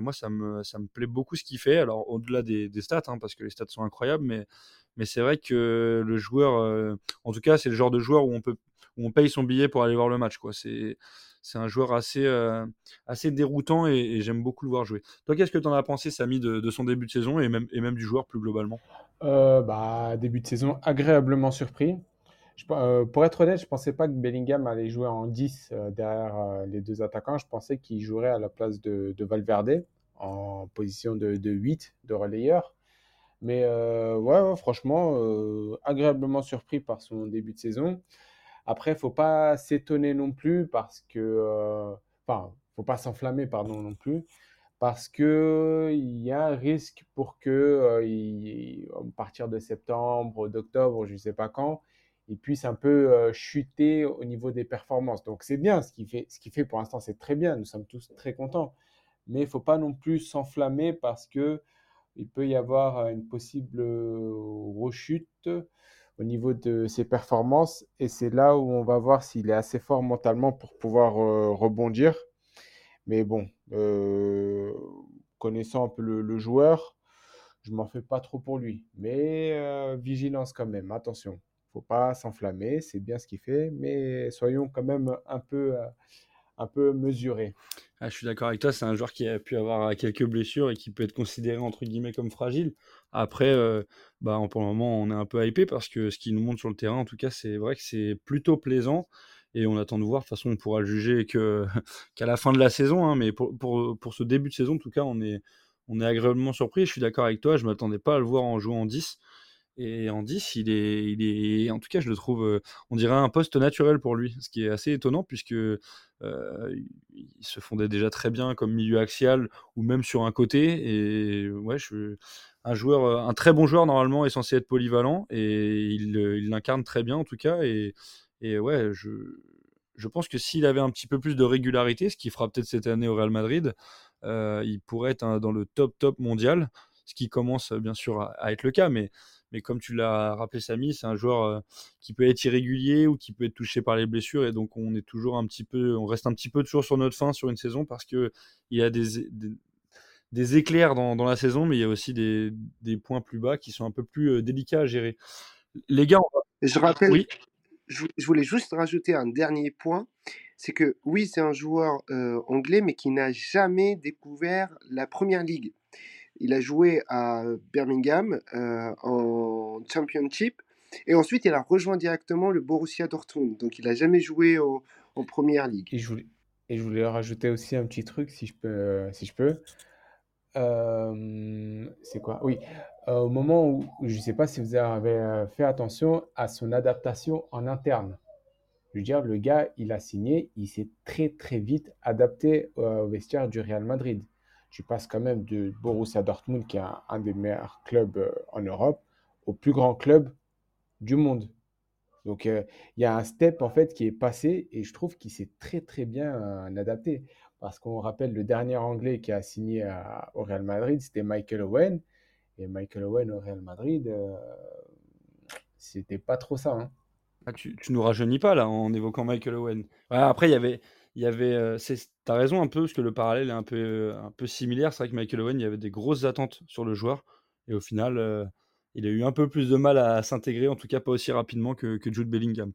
moi, ça me, plaît beaucoup ce qu'il fait. Alors, au-delà des, stats, hein, parce que les stats sont incroyables, mais, c'est vrai que le joueur, en tout cas, c'est le genre de joueur où on, peut, où on paye son billet pour aller voir le match. Quoi. C'est, c'est un joueur assez, euh, déroutant et, j'aime beaucoup le voir jouer. Toi, qu'est-ce que tu en as pensé, Samy, de, son début de saison et même, et même du joueur plus globalement? Euh, bah, Début de saison agréablement surpris. Euh, pour être honnête, je ne pensais pas que Bellingham allait jouer en 10 derrière les deux attaquants. Je pensais qu'il jouerait à la place de, Valverde en position de, 8 de relayeur. Mais ouais, franchement, agréablement surpris par son début de saison. Après, faut pas s'étonner non plus parce que, euh, enfin, faut pas s'enflammer, pardon, non plus, parce que il y a un risque pour que, euh, à partir de septembre, d'octobre, je ne sais pas quand, il puisse un peu euh, chuter au niveau des performances. Donc c'est bien ce qu'il fait, ce qu'il fait pour l'instant, c'est très bien. Nous sommes tous très contents. mais il faut pas non plus s'enflammer parce que il peut y avoir une possible rechute au niveau de ses performances. Et c'est là où on va voir s'il est assez fort mentalement pour pouvoir rebondir. Mais bon, connaissant un peu le, joueur, je m'en fais pas trop pour lui. Mais vigilance quand même, attention. faut pas s'enflammer, c'est bien ce qu'il fait, mais soyons quand même un peu, un peu mesurés. Ah, je suis d'accord avec toi, c'est un joueur qui a pu avoir quelques blessures et qui peut être considéré entre guillemets comme fragile. Après, bah, pour le moment, on est un peu hypé parce que ce qu'il nous montre sur le terrain, en tout cas, c'est vrai que c'est plutôt plaisant et on attend de voir. De toute façon, on pourra le juger qu'à la fin de la saison. Hein, mais pour, pour, pour, ce début de saison, en tout cas, on est, on est agréablement surpris. Je suis d'accord avec toi. Je ne m'attendais pas à le voir en jouant en 10. Et en 10, il est, il est, en tout cas, je le trouve, on dirait un poste naturel pour lui, ce qui est assez étonnant puisque euh, il se fondait déjà très bien comme milieu axial ou même sur un côté. Et ouais, un joueur, un très bon joueur normalement est censé être polyvalent et il, il l'incarne très bien en tout cas. Et, ouais, je, je pense que s'il avait un petit peu plus de régularité, ce qu'il fera peut-être cette année au Real Madrid, euh, il pourrait être dans le top top mondial, ce qui commence bien sûr à, être le cas. Mais, mais comme tu l'as rappelé, Samy, c'est un joueur euh, qui peut être irrégulier ou qui peut être touché par les blessures, et donc on est toujours un petit peu, on reste un petit peu toujours sur notre fin sur une saison parce que il y a des, des, éclairs dans, dans, la saison, mais il y a aussi des, des, points plus bas qui sont un peu plus euh, délicats à gérer. Les gars, je rappelle, oui je, voulais juste rajouter un dernier point. C'est que oui, c'est un joueur euh, anglais, mais qui n'a jamais découvert la première ligue. Il a joué à Birmingham euh, en Championship et ensuite il a rejoint directement le Borussia Dortmund. Donc il n'a jamais joué en première ligue. Et je, voulais, rajouter aussi un petit truc, si je peux. Si peux. Euh, c'est quoi? Oui, euh, au moment où, je ne sais pas si vous avez euh, fait attention à son adaptation en interne. Je veux dire, le gars, il a signé, il s'est très très vite adapté au vestiaire du Real Madrid. Tu passes quand même de Borussia Dortmund, qui est un, des meilleurs clubs en Europe, au plus grand club du monde. Donc, il y a un step en fait qui est passé et je trouve qu'il s'est très très bien adapté. Parce qu'on rappelle le dernier Anglais qui a signé au Real Madrid, c'était Michael Owen. Et Michael Owen au Real Madrid, euh, c'était pas trop ça. Hein. Ah, tu, tu nous rajeunis pas là en évoquant Michael Owen. après, il y avait, il y avait, euh, t'as raison un peu parce que le parallèle est un peu, peu similaire. C'est vrai que Michael Owen, il avait des grosses attentes sur le joueur et au final, euh, il a eu un peu plus de mal à, s'intégrer, en tout cas pas aussi rapidement que, Jude Bellingham.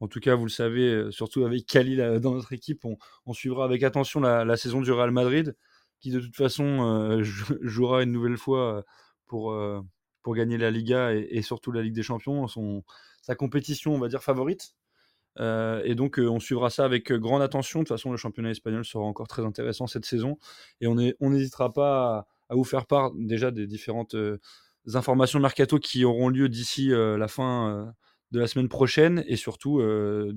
En tout cas, vous le savez, euh, surtout avec Khalil euh, dans notre équipe, on, suivra avec attention la, saison du Real Madrid, qui de toute façon euh, jouera une nouvelle fois pour, gagner la Liga et, surtout la Ligue des Champions, sa compétition, on va dire, favorite. Et donc, on suivra ça avec grande attention. De toute façon, le championnat espagnol sera encore très intéressant cette saison. Et on n'hésitera pas à, vous faire part déjà des différentes informations mercato qui auront lieu d'ici la fin de la semaine prochaine et surtout euh,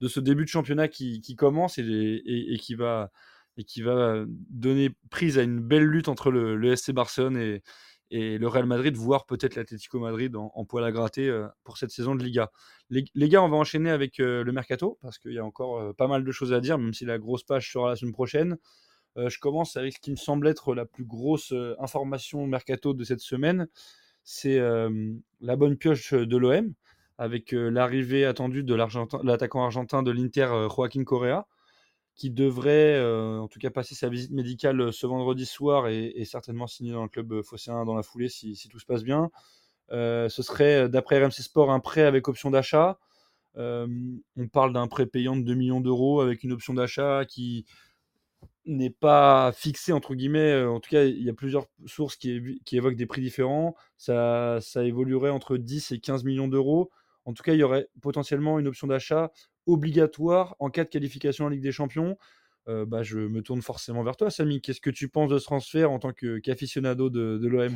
de ce début de championnat qui, commence et, qui va, et qui va donner prise à une belle lutte entre le, le SC Barcelone et, et le Real Madrid, voire peut-être l'Atlético Madrid en, poil à gratter euh, pour cette saison de Liga. Les, gars, on va enchaîner avec euh, le mercato parce qu'il y a encore pas mal de choses à dire, même si la grosse page sera la semaine prochaine. je commence avec ce qui me semble être la plus grosse information mercato de cette semaine. C'est la bonne pioche de l'OM avec euh, l'arrivée attendue de l'attaquant argentin de l'Inter, euh, Joaquin Correa, qui devrait euh, en tout cas passer sa visite médicale ce vendredi soir et, certainement signer dans le club phocéen dans la foulée si, tout se passe bien. ce serait, d'après RMC Sport, un prêt avec option d'achat. on parle d'un prêt payant de 2 millions d'euros avec une option d'achat qui n'est pas fixée, entre guillemets. En tout cas, il y a plusieurs sources qui, qui évoquent des prix différents. Ça, ça évoluerait entre 10 et 15 millions d'euros. En tout cas, il y aurait potentiellement une option d'achat obligatoire en cas de qualification en Ligue des Champions. Euh, bah, je me tourne forcément vers toi, Samy. Qu'est-ce que tu penses de ce transfert en tant qu'aficionado de, de l'OM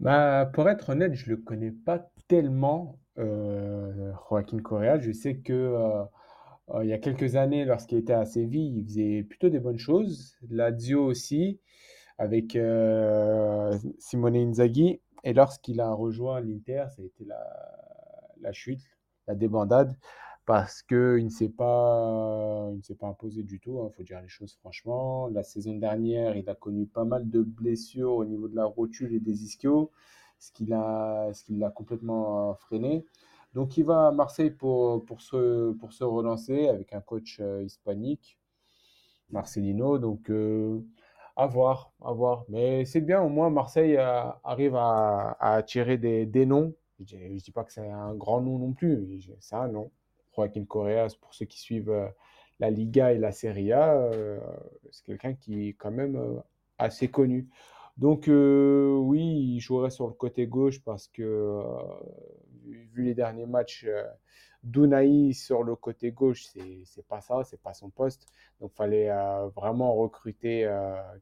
bah, Pour être honnête, je ne le connais pas tellement, euh, Joaquin Correa. Je sais que euh, il y a quelques années, lorsqu'il était à Séville, il faisait plutôt des bonnes choses. Lazio aussi, avec Simone Inzaghi. Et lorsqu'il a rejoint l'Inter, ça a été la chute la débandade. Parce qu'il ne s'est pas, pas imposé du tout, il faut dire les choses franchement. La saison dernière, il a connu pas mal de blessures au niveau de la rotule et des ischios, ce qui l'a, complètement freiné. Donc il va à Marseille pour, pour, se, pour se relancer avec un coach hispanique, Marcelino. Donc à voir, à voir. Mais c'est bien, au moins Marseille arrive à, à attirer des, des noms. Je ne dis pas que c'est un grand nom non plus, c'est un nom. Joaquin Correa, pour ceux qui suivent euh, la Liga et la Serie A, euh, c'est quelqu'un qui est quand même euh, assez connu. Donc oui, il jouerait sur le côté gauche parce que vu les derniers matchs, Dunaï sur le côté gauche, c'est pas ça, c'est pas son poste. Donc il fallait vraiment recruter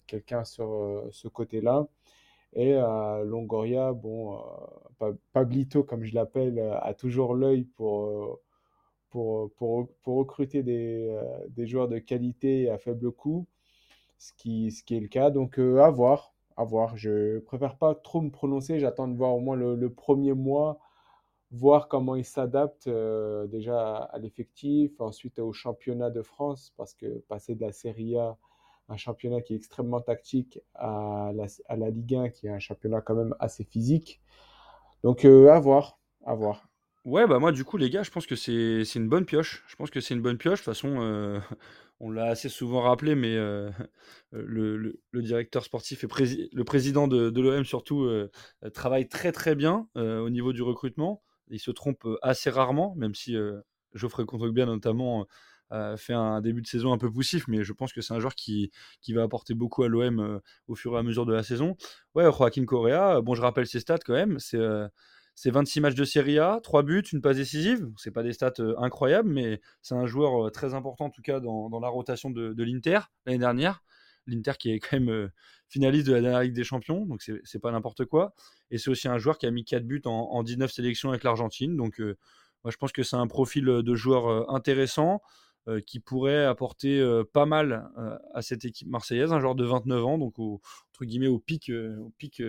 quelqu'un sur ce côté-là. Et Longoria, bon, Pablito, comme je l'appelle, a toujours l'œil pour pour, pour, pour recruter des, euh, des, joueurs de qualité à faible coût, ce qui, ce qui est le cas. Donc, euh, à voir. À voir. Je préfère pas trop me prononcer. J'attends de voir au moins le, premier mois, voir comment il s'adapte euh, déjà à l'effectif, ensuite au championnat de France, parce que passer de la Serie A, un championnat qui est extrêmement tactique, à la, à la Ligue 1, qui est un championnat quand même assez physique. Donc, à voir. À voir. Ouais, bah moi, du coup, les gars, je pense que c'est une bonne pioche. Je pense que c'est une bonne pioche. De toute façon, euh, on l'a assez souvent rappelé, mais euh, le, le- directeur sportif et le président de, l'OM, surtout, euh, travaille très très bien au niveau du recrutement. Il se trompe assez rarement, même si Geoffrey Kondogbia, notamment, fait un début de saison un peu poussif, mais je pense que c'est un joueur qui, qui va apporter beaucoup à l'OM au fur et à mesure de la saison. Ouais, Joaquin Correa, bon, je rappelle ses stats quand même, c'est c'est 26 matchs de Serie A, 3 buts, une passe décisive. C'est pas des stats euh, incroyables, mais c'est un joueur euh, très important en tout cas dans, la rotation de, l'Inter l'année dernière. L'Inter qui est quand même euh, finaliste de la dernière Ligue des Champions, donc c'est pas n'importe quoi. Et c'est aussi un joueur qui a mis 4 buts en, 19 sélections avec l'Argentine. Donc je pense que c'est un profil de joueur intéressant qui pourrait apporter pas mal à cette équipe marseillaise, un joueur de 29 ans, donc entre guillemets au pic, au pic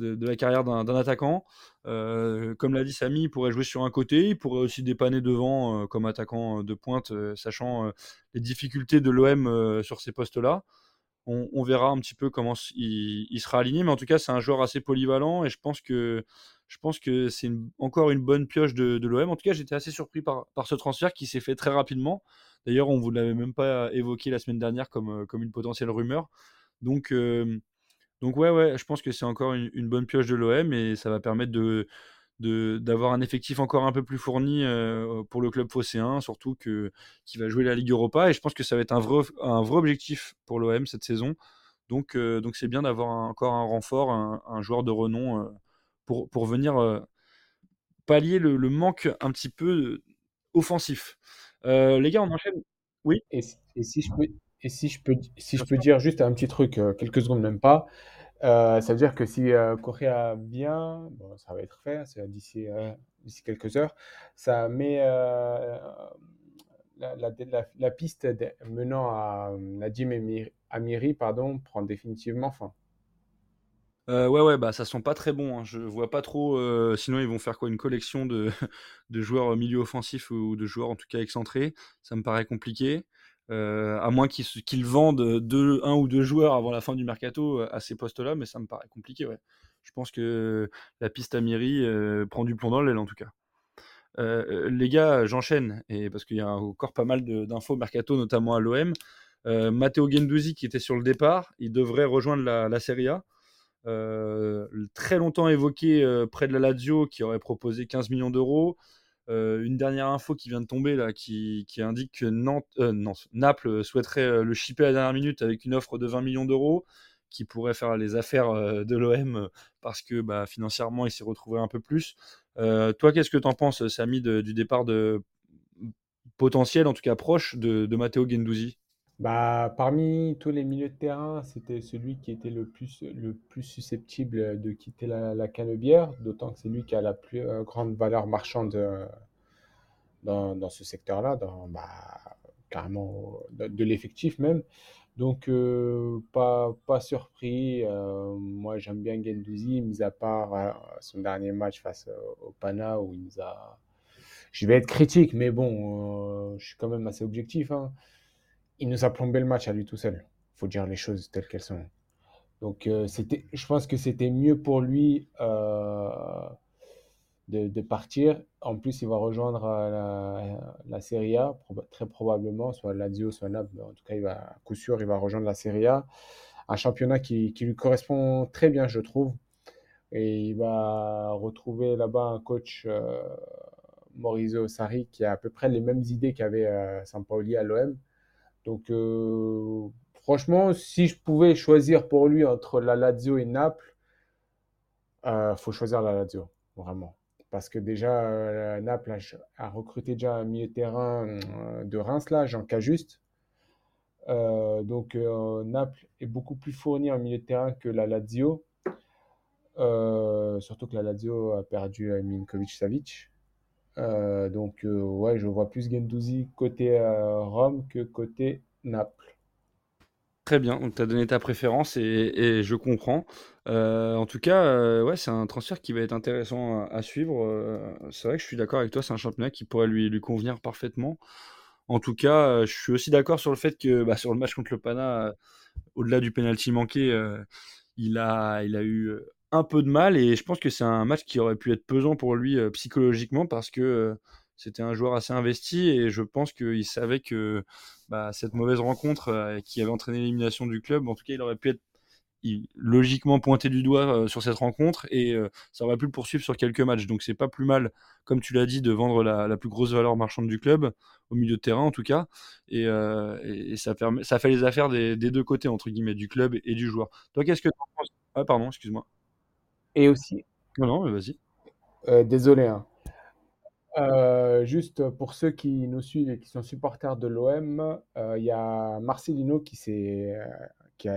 de, la carrière d'un attaquant. Euh, comme l'a dit Samy, il pourrait jouer sur un côté, il pourrait aussi dépanner devant euh, comme attaquant de pointe, euh, sachant les difficultés de l'OM sur ces postes-là. On, verra un petit peu comment il, sera aligné, mais en tout cas, c'est un joueur assez polyvalent et je pense que je pense que c'est encore une bonne pioche de, l'OM. En tout cas, j'étais assez surpris par, par ce transfert qui s'est fait très rapidement. D'ailleurs, on ne vous l'avait même pas évoqué la semaine dernière comme, comme une potentielle rumeur. Donc, donc ouais, ouais, je pense que c'est encore une, bonne pioche de l'OM et ça va permettre de, d'avoir un effectif encore un peu plus fourni euh, pour le club phocéen, surtout que qui va jouer la Ligue Europa et je pense que ça va être un vrai, un vrai objectif pour l'OM cette saison. Donc euh, donc c'est bien d'avoir encore un renfort, un, joueur de renom euh, pour, pour venir pallier le, manque un petit peu offensif. les gars, on enchaîne. Oui. Et, et si je peux et si je peux, si je peux dire juste un petit truc, euh, quelques secondes même pas, euh, ça veut dire que si euh, Correa vient, bon, ça va être fait, c'est d'ici d'ici quelques heures, ça met la, la, la, piste menant à Nadim Amiri, pardon, prend définitivement fin. ouais, ouais, bah ça sent pas très bon. Hein. Je vois pas trop. sinon, ils vont faire quoi Une collection de, de joueurs milieu offensifs ou de joueurs en tout cas excentrés. Ça me paraît compliqué. Euh, à moins qu'ils vendent un ou deux joueurs avant la fin du mercato euh, à ces postes-là, mais ça me paraît compliqué. Ouais. Je pense que la piste à Miri euh, prend du plomb dans l'aile en tout cas. les gars, j'enchaîne, et parce qu'il y a encore pas mal d'infos mercato, notamment à l'OM. Matteo Gendouzi qui était sur le départ, il devrait rejoindre la, la Serie A. très longtemps évoqué près de la Lazio qui aurait proposé 15 millions d'euros. Euh, une dernière info qui vient de tomber là, qui, indique que euh, Naples souhaiterait euh, le shipper à la dernière minute avec une offre de 20 millions d'euros qui pourrait faire les affaires de l'OM parce que bah, financièrement il s'est retrouvé un peu plus. toi, qu'est-ce que tu en penses, Samy, du départ de potentiel, en tout cas proche, de, de Matteo Gendouzi? Bah, parmi tous les milieux de terrain, c'était celui qui était le plus, le plus susceptible de quitter la, la canebière, d'autant que c'est lui qui a la plus euh, grande valeur marchande euh, dans, dans ce secteur-là, dans, bah, carrément de, l'effectif même. Donc, euh, pas, pas surpris. moi, j'aime bien Gendouzi, mis à part son dernier match face au Pana où il nous a je vais être critique, mais bon, je suis quand même assez objectif. Hein. Il nous a plombé le match à lui tout seul. Il faut dire les choses telles qu'elles sont. Donc, c'était, je pense que c'était mieux pour lui de, partir. En plus, il va rejoindre la, la Serie A, très probablement, soit Lazio, soit Naples. En tout cas, il va, à coup sûr, il va rejoindre la Serie A. Un championnat qui, lui correspond très bien, je trouve. Et il va retrouver là-bas un coach, euh, Maurizio Sarri, qui a à peu près les mêmes idées qu'avait euh, Sampaoli à l'OM. Donc, euh, franchement, si je pouvais choisir pour lui entre la Lazio et Naples, il euh, faut choisir la Lazio, vraiment parce que déjà, euh, Naples a, recruté déjà un milieu de terrain de Reims, là, Jean Cajuste. Donc, Naples est beaucoup plus fourni en milieu de terrain que la Lazio. surtout que la Lazio a perdu Minkovic-Savic. Donc, ouais, je vois plus Gendouzi côté Rome que côté Naples. Très bien, donc tu as donné ta préférence et, je comprends. Euh, en tout cas, euh, ouais, c'est un transfert qui va être intéressant à, suivre. Euh, c'est vrai que je suis d'accord avec toi, c'est un championnat qui pourrait lui, convenir parfaitement. En tout cas, je suis aussi d'accord sur le fait que bah, sur le match contre le Pana, au-delà du penalty manqué, il a eu un peu de mal et je pense que c'est un match qui aurait pu être pesant pour lui psychologiquement parce que c'était un joueur assez investi et je pense qu'il savait que bah, cette mauvaise rencontre euh, qui avait entraîné l'élimination du club, en tout cas, il aurait pu être logiquement pointé du doigt euh, sur cette rencontre et euh, ça aurait pu le poursuivre sur quelques matchs. Donc c'est pas plus mal, comme tu l'as dit, de vendre la, plus grosse valeur marchande du club, au milieu de terrain en tout cas. Et, ça, fait les affaires des, deux côtés, entre guillemets, du club et du joueur. Toi, qu'est-ce que tu en penses? Ah, pardon, excuse-moi. Et aussi. Non, non, vas-y. désolé, hein. Euh, juste pour ceux qui nous suivent et qui sont supporters de l'OM, euh, il y a Marcelino qui, euh, qui,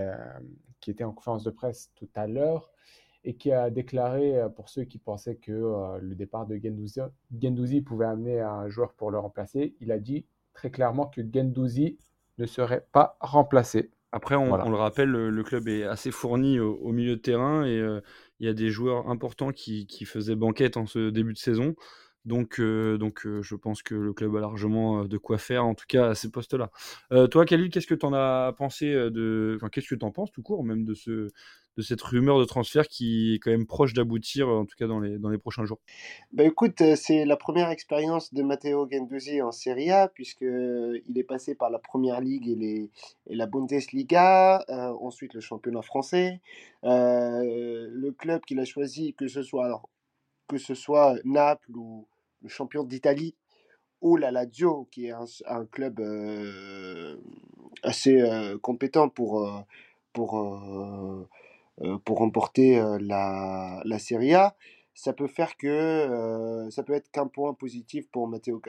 qui, était en conférence de presse tout à l'heure et qui a déclaré, pour ceux qui pensaient que le départ de Gendouzi, pouvait amener un joueur pour le remplacer, il a dit très clairement que Gendouzi ne serait pas remplacé. Après, on, le rappelle, le, club est assez fourni au, milieu de terrain et il y a des joueurs importants qui, qui, faisaient banquette en ce début de saison. Donc, euh, donc euh, je pense que le club a largement euh, de quoi faire, en tout cas à ces postes-là. toi, Khalil, qu'est-ce que tu en as pensé de. Enfin, qu'est-ce que tu en penses tout court, même de, ce, de cette rumeur de transfert qui est quand même proche d'aboutir, en tout cas dans les, dans les prochains jours? Bah, Écoute, c'est la première expérience de Matteo Gendouzi en Serie A, puisqu'il est passé par la Première Ligue et, les, et la Bundesliga, ensuite le championnat français. le club qu'il a choisi, que ce soit alors que ce soit Naples ou, champion d'Italie, ou la Lazio, qui est un, club euh, assez euh, compétent pour, euh, remporter la, Serie A, ça peut faire que ça peut être qu'un point positif pour Matteo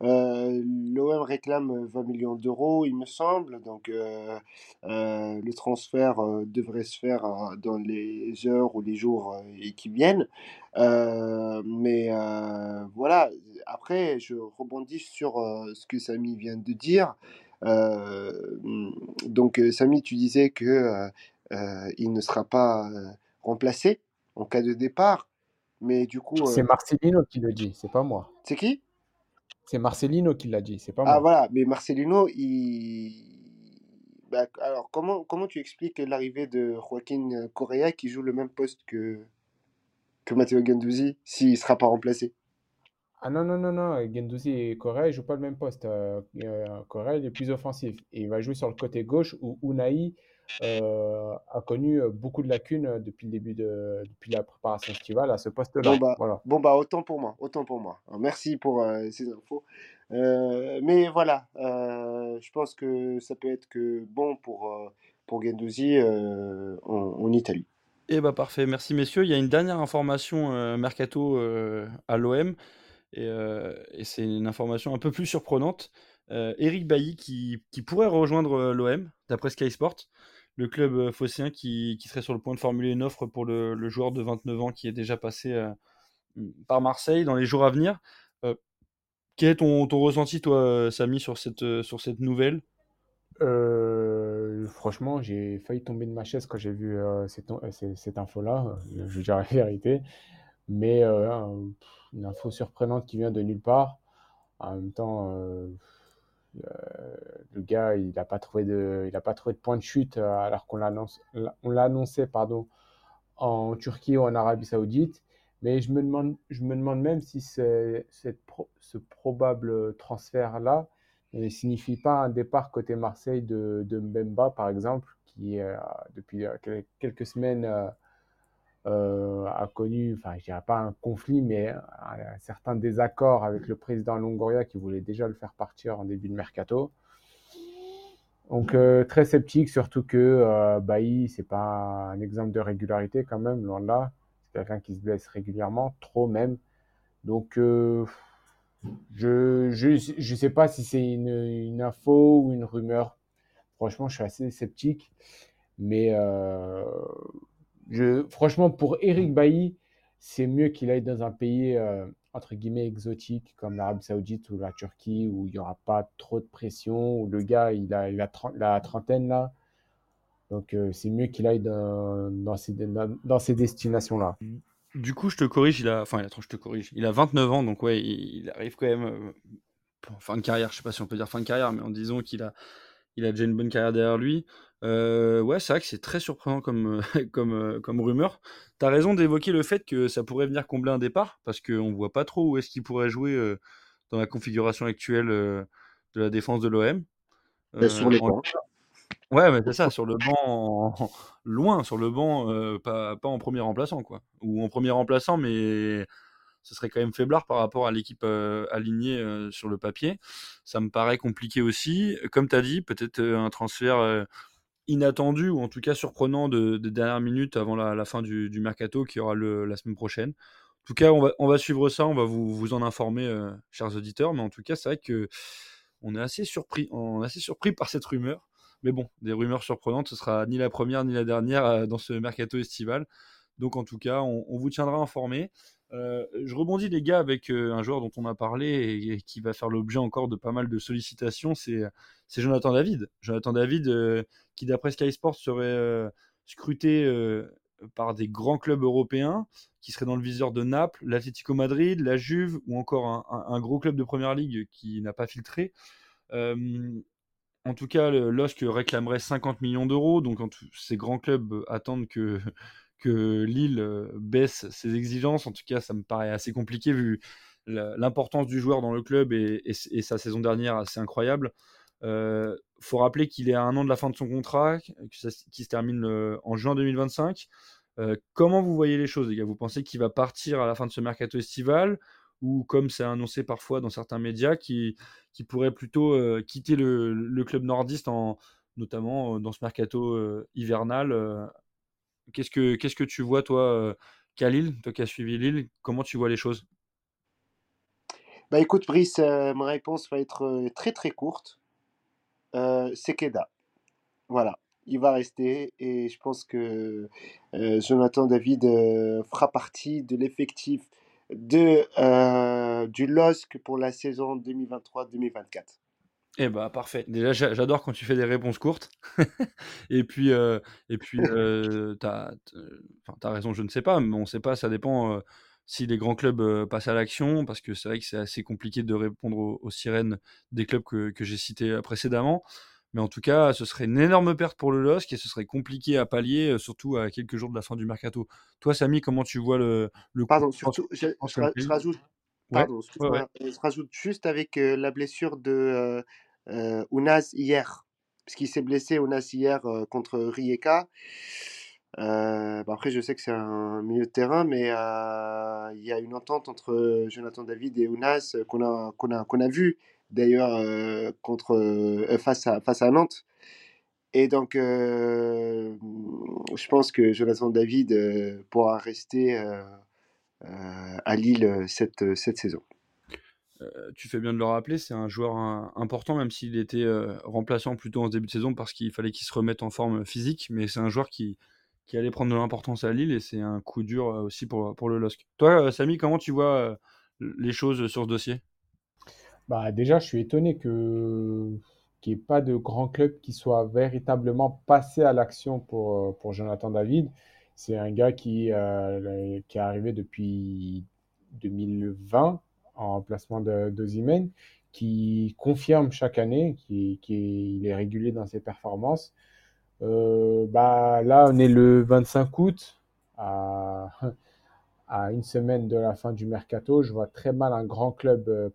Cardosi. L'OM réclame 20 millions d'euros, il me semble. Donc, le transfert devrait se faire dans les heures ou les jours qui viennent. mais voilà, après, je rebondis sur ce que Samy vient de dire. donc, Samy, tu disais que il ne sera pas remplacé en cas de départ. Mais du coup. C'est Marcelino qui le dit, c'est pas moi. C'est qui? C'est Marcelino qui l'a dit, c'est pas Ah voilà, mais Marcelino, il... Bah, alors, comment, comment tu expliques l'arrivée de Joaquin Correa qui joue le même poste que, que Matteo Gendouzi s'il ne sera pas remplacé? Ah non, non, non, non, Gendouzi et Correa ne jouent pas le même poste. Euh, euh, Correa, il est plus offensif. Et il va jouer sur le côté gauche où Unai a connu euh, beaucoup de lacunes euh, depuis le début de depuis la préparation estivale à ce poste-là. Bon bah, voilà. bon bah autant pour moi, autant pour moi. merci pour ces infos. mais voilà, je pense que ça peut être que bon pour pour Gendouzi en, Italie. Et eh bah parfait, merci messieurs. Il y a une dernière information mercato à l'OM et, et c'est une information un peu plus surprenante. Eric Bailly qui, qui pourrait rejoindre l'OM d'après Sky Sport le club euh, phocéen qui, serait sur le point de formuler une offre pour le, joueur de 29 ans qui est déjà passé euh, par Marseille dans les jours à venir. Euh, quel est ton, ressenti, toi, Samy, sur cette, sur cette nouvelle? Franchement, j'ai failli tomber de ma chaise quand j'ai vu cette, cette info-là, je dire la vérité. Mais une info surprenante qui vient de nulle part. En même temps, le gars, il n'a pas trouvé de, il a pas trouvé de point de chute alors qu'on l'a annoncé, pardon, en Turquie ou en Arabie Saoudite. Mais je me demande, je me demande même si ce probable transfert-là ne signifie pas un départ côté Marseille de, Mbemba, par exemple, qui, euh, depuis euh, quelques semaines, euh, a connu, enfin, je dirais pas un conflit, mais un, certain désaccord avec le président Longoria qui voulait déjà le faire partir en début de mercato. Donc très sceptique, surtout que euh, Bailly, c'est pas un exemple de régularité quand même, loin de là. C'est quelqu'un qui se blesse régulièrement, trop même. Donc je je sais pas si c'est une, une, info ou une rumeur. Franchement, je suis assez sceptique. Mais euh, franchement, pour Eric Bailly, c'est mieux qu'il aille dans un pays euh, entre guillemets exotique comme l'Arabie Saoudite ou la Turquie où il n'y aura pas trop de pression, où le gars il a, la trentaine là. Donc euh, c'est mieux qu'il aille dans, ces, destinations-là. Du coup, je te corrige, il a, enfin, attends, je te corrige, il a 29 ans, donc ouais, il, arrive quand même euh, fin de carrière. Je sais pas si on peut dire fin de carrière, mais en disant qu'il a, il a déjà une bonne carrière derrière lui. Euh, ouais, c'est vrai que c'est très surprenant comme, comme, comme rumeur. Tu as raison d'évoquer le fait que ça pourrait venir combler un départ, parce qu'on ne voit pas trop où est-ce qu'il pourrait jouer dans la configuration actuelle de la défense de l'OM. sur les points. Ouais, mais c'est ça, sur le banc, loin, sur le banc, pas, pas en premier remplaçant, quoi. Ou en premier remplaçant, mais ce serait quand même faiblard par rapport à l'équipe alignée sur le papier. Ça me paraît compliqué aussi. Comme tu as dit, peut-être un transfert inattendu ou en tout cas surprenant de, de dernière minute avant la, fin du, mercato qui aura le, la semaine prochaine. En tout cas, on va, on suivre ça, on va vous, en informer, chers auditeurs. Mais en tout cas, c'est vrai que on est assez surpris, on est assez surpris par cette rumeur. Mais bon, des rumeurs surprenantes, ce sera ni la première ni la dernière dans ce mercato estival. Donc en tout cas, on, vous tiendra informé. Je rebondis les gars avec un joueur dont on a parlé et, qui va faire l'objet encore de pas mal de sollicitations, c'est Jonathan David. Jonathan David qui d'après Sky Sports serait scruté par des grands clubs européens, qui seraient dans le viseur de Naples, l'Atlético Madrid, la Juve ou encore un, gros club de première ligue qui n'a pas filtré. en tout cas, LOSC réclamerait 50 millions d'euros, donc ces grands clubs attendent que, que Lille baisse ses exigences. En tout cas, ça me paraît assez compliqué vu l'importance du joueur dans le club et, sa saison dernière assez incroyable. Il euh, faut rappeler qu'il est à un an de la fin de son contrat, qui se termine euh, en juin 2025. Euh, comment vous voyez les choses, les gars? Vous pensez qu'il va partir à la fin de ce mercato estival ou comme c'est annoncé parfois dans certains médias, qui, qui pourrait plutôt quitter le, club nordiste, en, notamment dans ce mercato hivernal Qu'est-ce que qu'est-ce que tu vois, toi, Khalil, toi qui as suivi Lille Comment tu vois les choses? Bah écoute, Brice, ma réponse va être très très courte euh, c'est Keda. Voilà, il va rester et je pense que euh, Jonathan David euh, fera partie de l'effectif de, euh, du LOSC pour la saison 2023-2024. Eh bah parfait. Déjà, j'adore quand tu fais des réponses courtes. et puis, et puis, t'as, as raison. Je ne sais pas, mais on ne sait pas. Ça dépend si les grands clubs passent à l'action, parce que c'est vrai que c'est assez compliqué de répondre aux, sirènes des clubs que, j'ai cités précédemment. Mais en tout cas, ce serait une énorme perte pour le LOSC et ce serait compliqué à pallier, surtout à quelques jours de la fin du mercato. Toi, Samy, comment tu vois le, le Pardon, surtout, je, rajoute, pardon, je rajoute juste avec la blessure de euh, Unaz hier, parce qu'il s'est blessé Unaz hier contre Rijeka. Bah, après, je sais que c'est un milieu de terrain, mais il y a une entente entre Jonathan David et Ounas qu'on a, qu'on a, qu'on a vu d'ailleurs contre, face, à, face à Nantes. Et donc, je pense que Jonathan David pourra rester à Lille cette, cette saison. tu fais bien de le rappeler, c'est un joueur important, même s'il était remplaçant plutôt en début de saison parce qu'il fallait qu'il se remette en forme physique, mais c'est un joueur qui, qui allait prendre de l'importance à Lille et c'est un coup dur euh, aussi pour, pour le LOSC. Toi, euh, Samy, comment tu vois euh, les choses sur ce dossier? Bah, Déjà, je suis étonné que qu'il n'y ait pas de grand club qui soit véritablement passé à l'action pour, pour Jonathan David. C'est un gars qui, qui est arrivé depuis 2020 en remplacement de, qui confirme chaque année qu'il qui est régulier dans ses performances. Euh, bah, là, on est le 25 août, à, à, une semaine de la fin du mercato. Je vois très mal un grand club euh,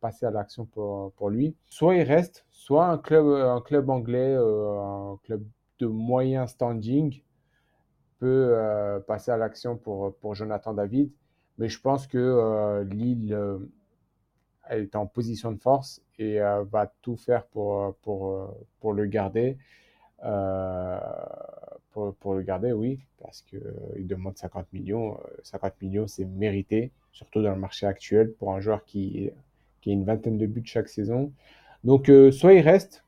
passer à l'action pour, pour, lui. Soit il reste, soit un club, anglais, euh, un club de moyen standing peut passer à l'action pour, pour Jonathan David. Mais je pense que Lille elle est en position de force et euh, va tout faire pour, euh, pour, euh, pour le garder. pour, pour, le garder, oui, parce qu'il demande 50 millions. 50 millions, c'est mérité, surtout dans le marché actuel, pour un joueur qui, qui a une vingtaine de buts chaque saison. Donc, soit il reste,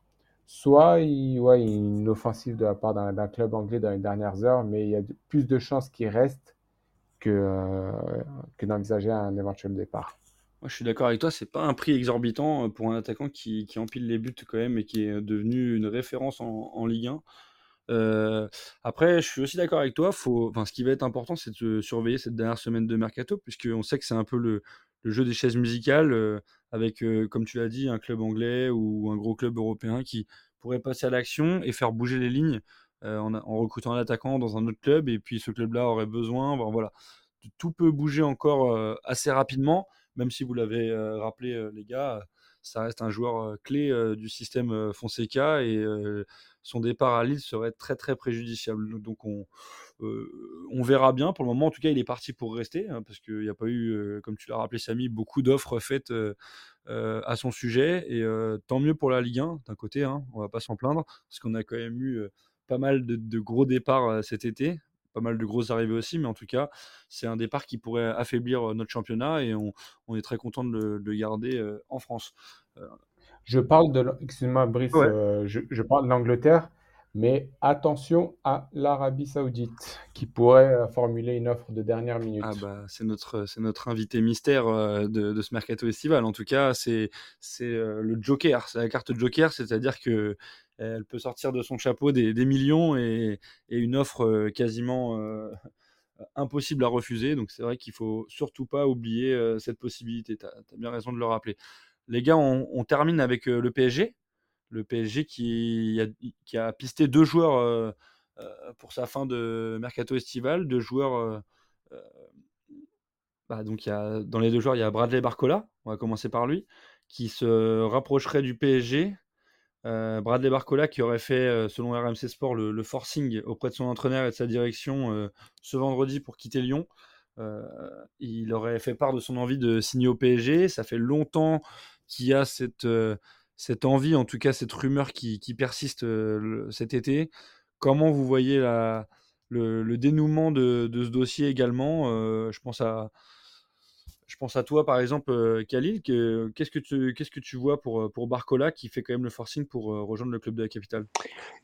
soit il, y a une offensive de la part d'un club anglais dans les dernières heures, mais il y a plus de chances qu'il reste que, que d'envisager un éventuel départ. Je suis d'accord avec toi, c'est pas un prix exorbitant euh, pour un attaquant qui, qui empile les buts quand même et qui est devenu une référence en, Ligue 1. Euh, après, je suis aussi d'accord avec toi. Faut, enfin, ce qui va être important, c'est de surveiller cette dernière semaine de mercato, puisqu'on sait que c'est un peu le, jeu des chaises musicales, euh, avec, comme tu l'as dit, un club anglais ou un gros club européen qui pourrait passer à l'action et faire bouger les lignes en, en, recrutant un attaquant dans un autre club, et puis ce club-là aurait besoin. voilà, tout peut bouger encore assez rapidement même si vous l'avez euh, rappelé, euh, les gars, ça reste un joueur euh, clé du système Fonseca et son départ à Lille serait très très préjudiciable. Donc on, on verra bien. Pour le moment, en tout cas, il est parti pour rester hein, parce qu'il n'y a pas eu, comme tu l'as rappelé, Samy, beaucoup d'offres faites à son sujet. Et tant mieux pour la Ligue 1 d'un côté, hein, on va pas s'en plaindre parce qu'on a quand même eu pas mal de gros départs cet été pas mal de grosses arrivées aussi, mais en tout cas, c'est un départ qui pourrait affaiblir notre championnat et on, on est très content de le, garder en France. Euh, je parle de, excuse-moi Brice, je, je, parle de l'Angleterre, mais attention à l'Arabie Saoudite qui pourrait formuler une offre de dernière minute. Ah bah, c'est notre, c'est notre invité mystère de, de, ce mercato estival. En tout cas, c'est, c'est le Joker, c'est la carte Joker, c'est-à-dire que elle peut sortir de son chapeau des, millions et, une offre euh, quasiment euh, impossible à refuser. Donc c'est vrai qu'il faut surtout pas oublier euh, cette possibilité. Tu as, bien raison de le rappeler. Les gars, on, termine avec le PSG. Le PSG qui a, pisté deux joueurs pour sa fin de mercato estival, deux joueurs. Bah, donc dans les deux joueurs, il y a Bradley Barcola, on va commencer par lui, qui se rapprocherait du PSG euh, Bradley Barcola qui aurait fait, euh, selon RMC Sport, le, forcing auprès de son entraîneur et de sa direction euh, ce vendredi pour quitter Lyon. il aurait fait part de son envie de signer au PSG. Ça fait longtemps qu'il y a cette, cette envie, en tout cas cette rumeur qui, persiste cet été. Comment vous voyez le, dénouement de, ce dossier également Je pense à je pense à toi, par exemple, euh, Khalil. Qu'est-ce que tu, qu'est-ce que tu vois pour, euh, pour Barcola qui fait quand même le forcing pour euh, rejoindre le club de la capitale?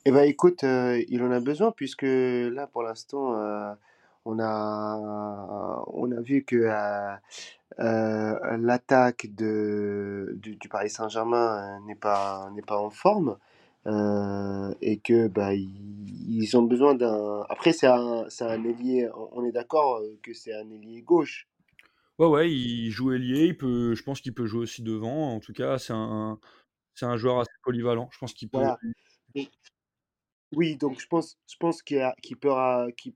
Eh ben, écoute, il en a besoin puisque là, pour l'instant, on a, on a vu que l'attaque de, du, Paris Saint-Germain n'est pas, n'est pas en forme. et que bah, ils, ont besoin d'un. Après, c'est un, c'est un ailier. On est d'accord que c'est un ailier gauche. Ouais, ouais, il joue ailier, il peut je pense qu'il peut jouer aussi devant. En tout cas, c'est un c'est un joueur assez polyvalent. Je pense qu'il peut oui, donc je pense je pense qu'il peut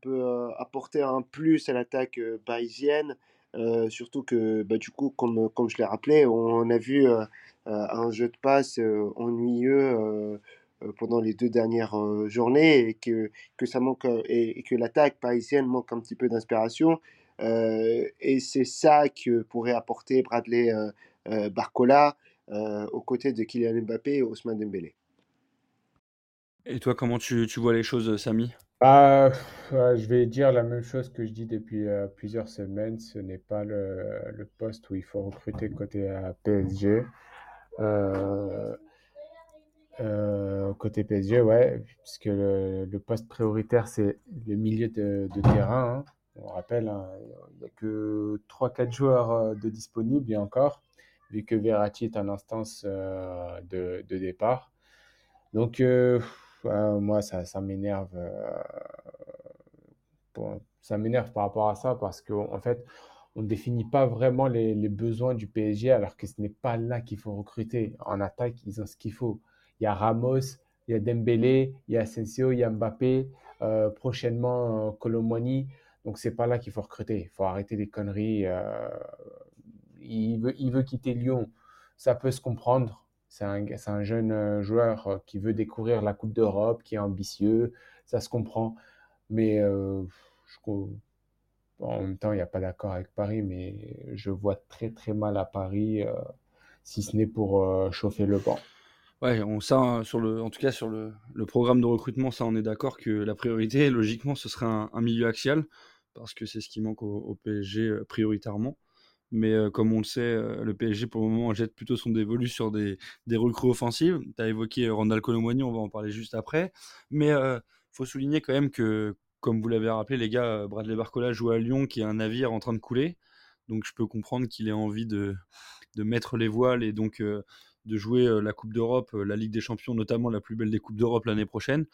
peut, euh, apporter un plus à l'attaque, euh, parisienne, euh, surtout que, bah, du coup, comme comme je l'ai rappelé, on a vu, un jeu de passe, ennuyeux, pendant les deux dernières, journées et que que ça manque, et que l'attaque parisienne manque un petit peu d'inspiration. Euh, et c'est ça que pourrait apporter Bradley euh, euh, Barcola aux côtés de Kylian Mbappé et Ousmane Dembélé. Et toi, comment tu, tu vois les choses, Samy? Bah, Je vais dire la même chose que je dis depuis plusieurs semaines. Ce n'est pas le, poste où il faut recruter côté PSG. côté PSG, ouais, puisque le, poste prioritaire, c'est le milieu de, de terrain. Hein. On rappelle, hein, il n'y a que 3-4 joueurs euh, de disponibles et encore, vu que Verratti est en instance euh, de, départ. Donc, euh, moi, ça, ça m'énerve pour- ça m'énerve par rapport à ça parce qu'en en fait, on ne définit pas vraiment les, besoins du PSG alors que ce n'est pas là qu'il faut recruter. En attaque, ils ont ce qu'il faut. Il y a Ramos, il y a Dembélé, il y a Asensio, il y a Mbappé, euh, prochainement euh, Colomwani. Donc c'est pas là qu'il faut recruter. Il faut arrêter les conneries. euh, il veut, il veut quitter Lyon. Ça peut se comprendre. C'est un, jeune euh, joueur euh, qui veut découvrir la Coupe d'Europe, qui est ambitieux. Ça se comprend. Mais euh, je, en même temps, il n'y a pas d'accord avec Paris, mais je vois très très mal à Paris, si ce n'est pour chauffer le banc. Ouais, en tout cas sur le, programme de recrutement, ça, on est d'accord que la priorité, logiquement, ce serait un, milieu axial, parce que c'est ce qui manque au, au PSG prioritairement. Mais comme on le sait, le PSG pour le moment jette plutôt son dévolu sur des, recrues offensives. Tu as évoqué Randall Colomwani, on va en parler juste après. Mais il faut souligner quand même que, comme vous l'avez rappelé, les gars, Bradley Barcola joue à Lyon, qui est un navire en train de couler. Donc je peux comprendre qu'il ait envie de, de mettre les voiles et donc de jouer la Coupe d'Europe, la Ligue des Champions, notamment la plus belle des Coupes d'Europe l'année prochaine.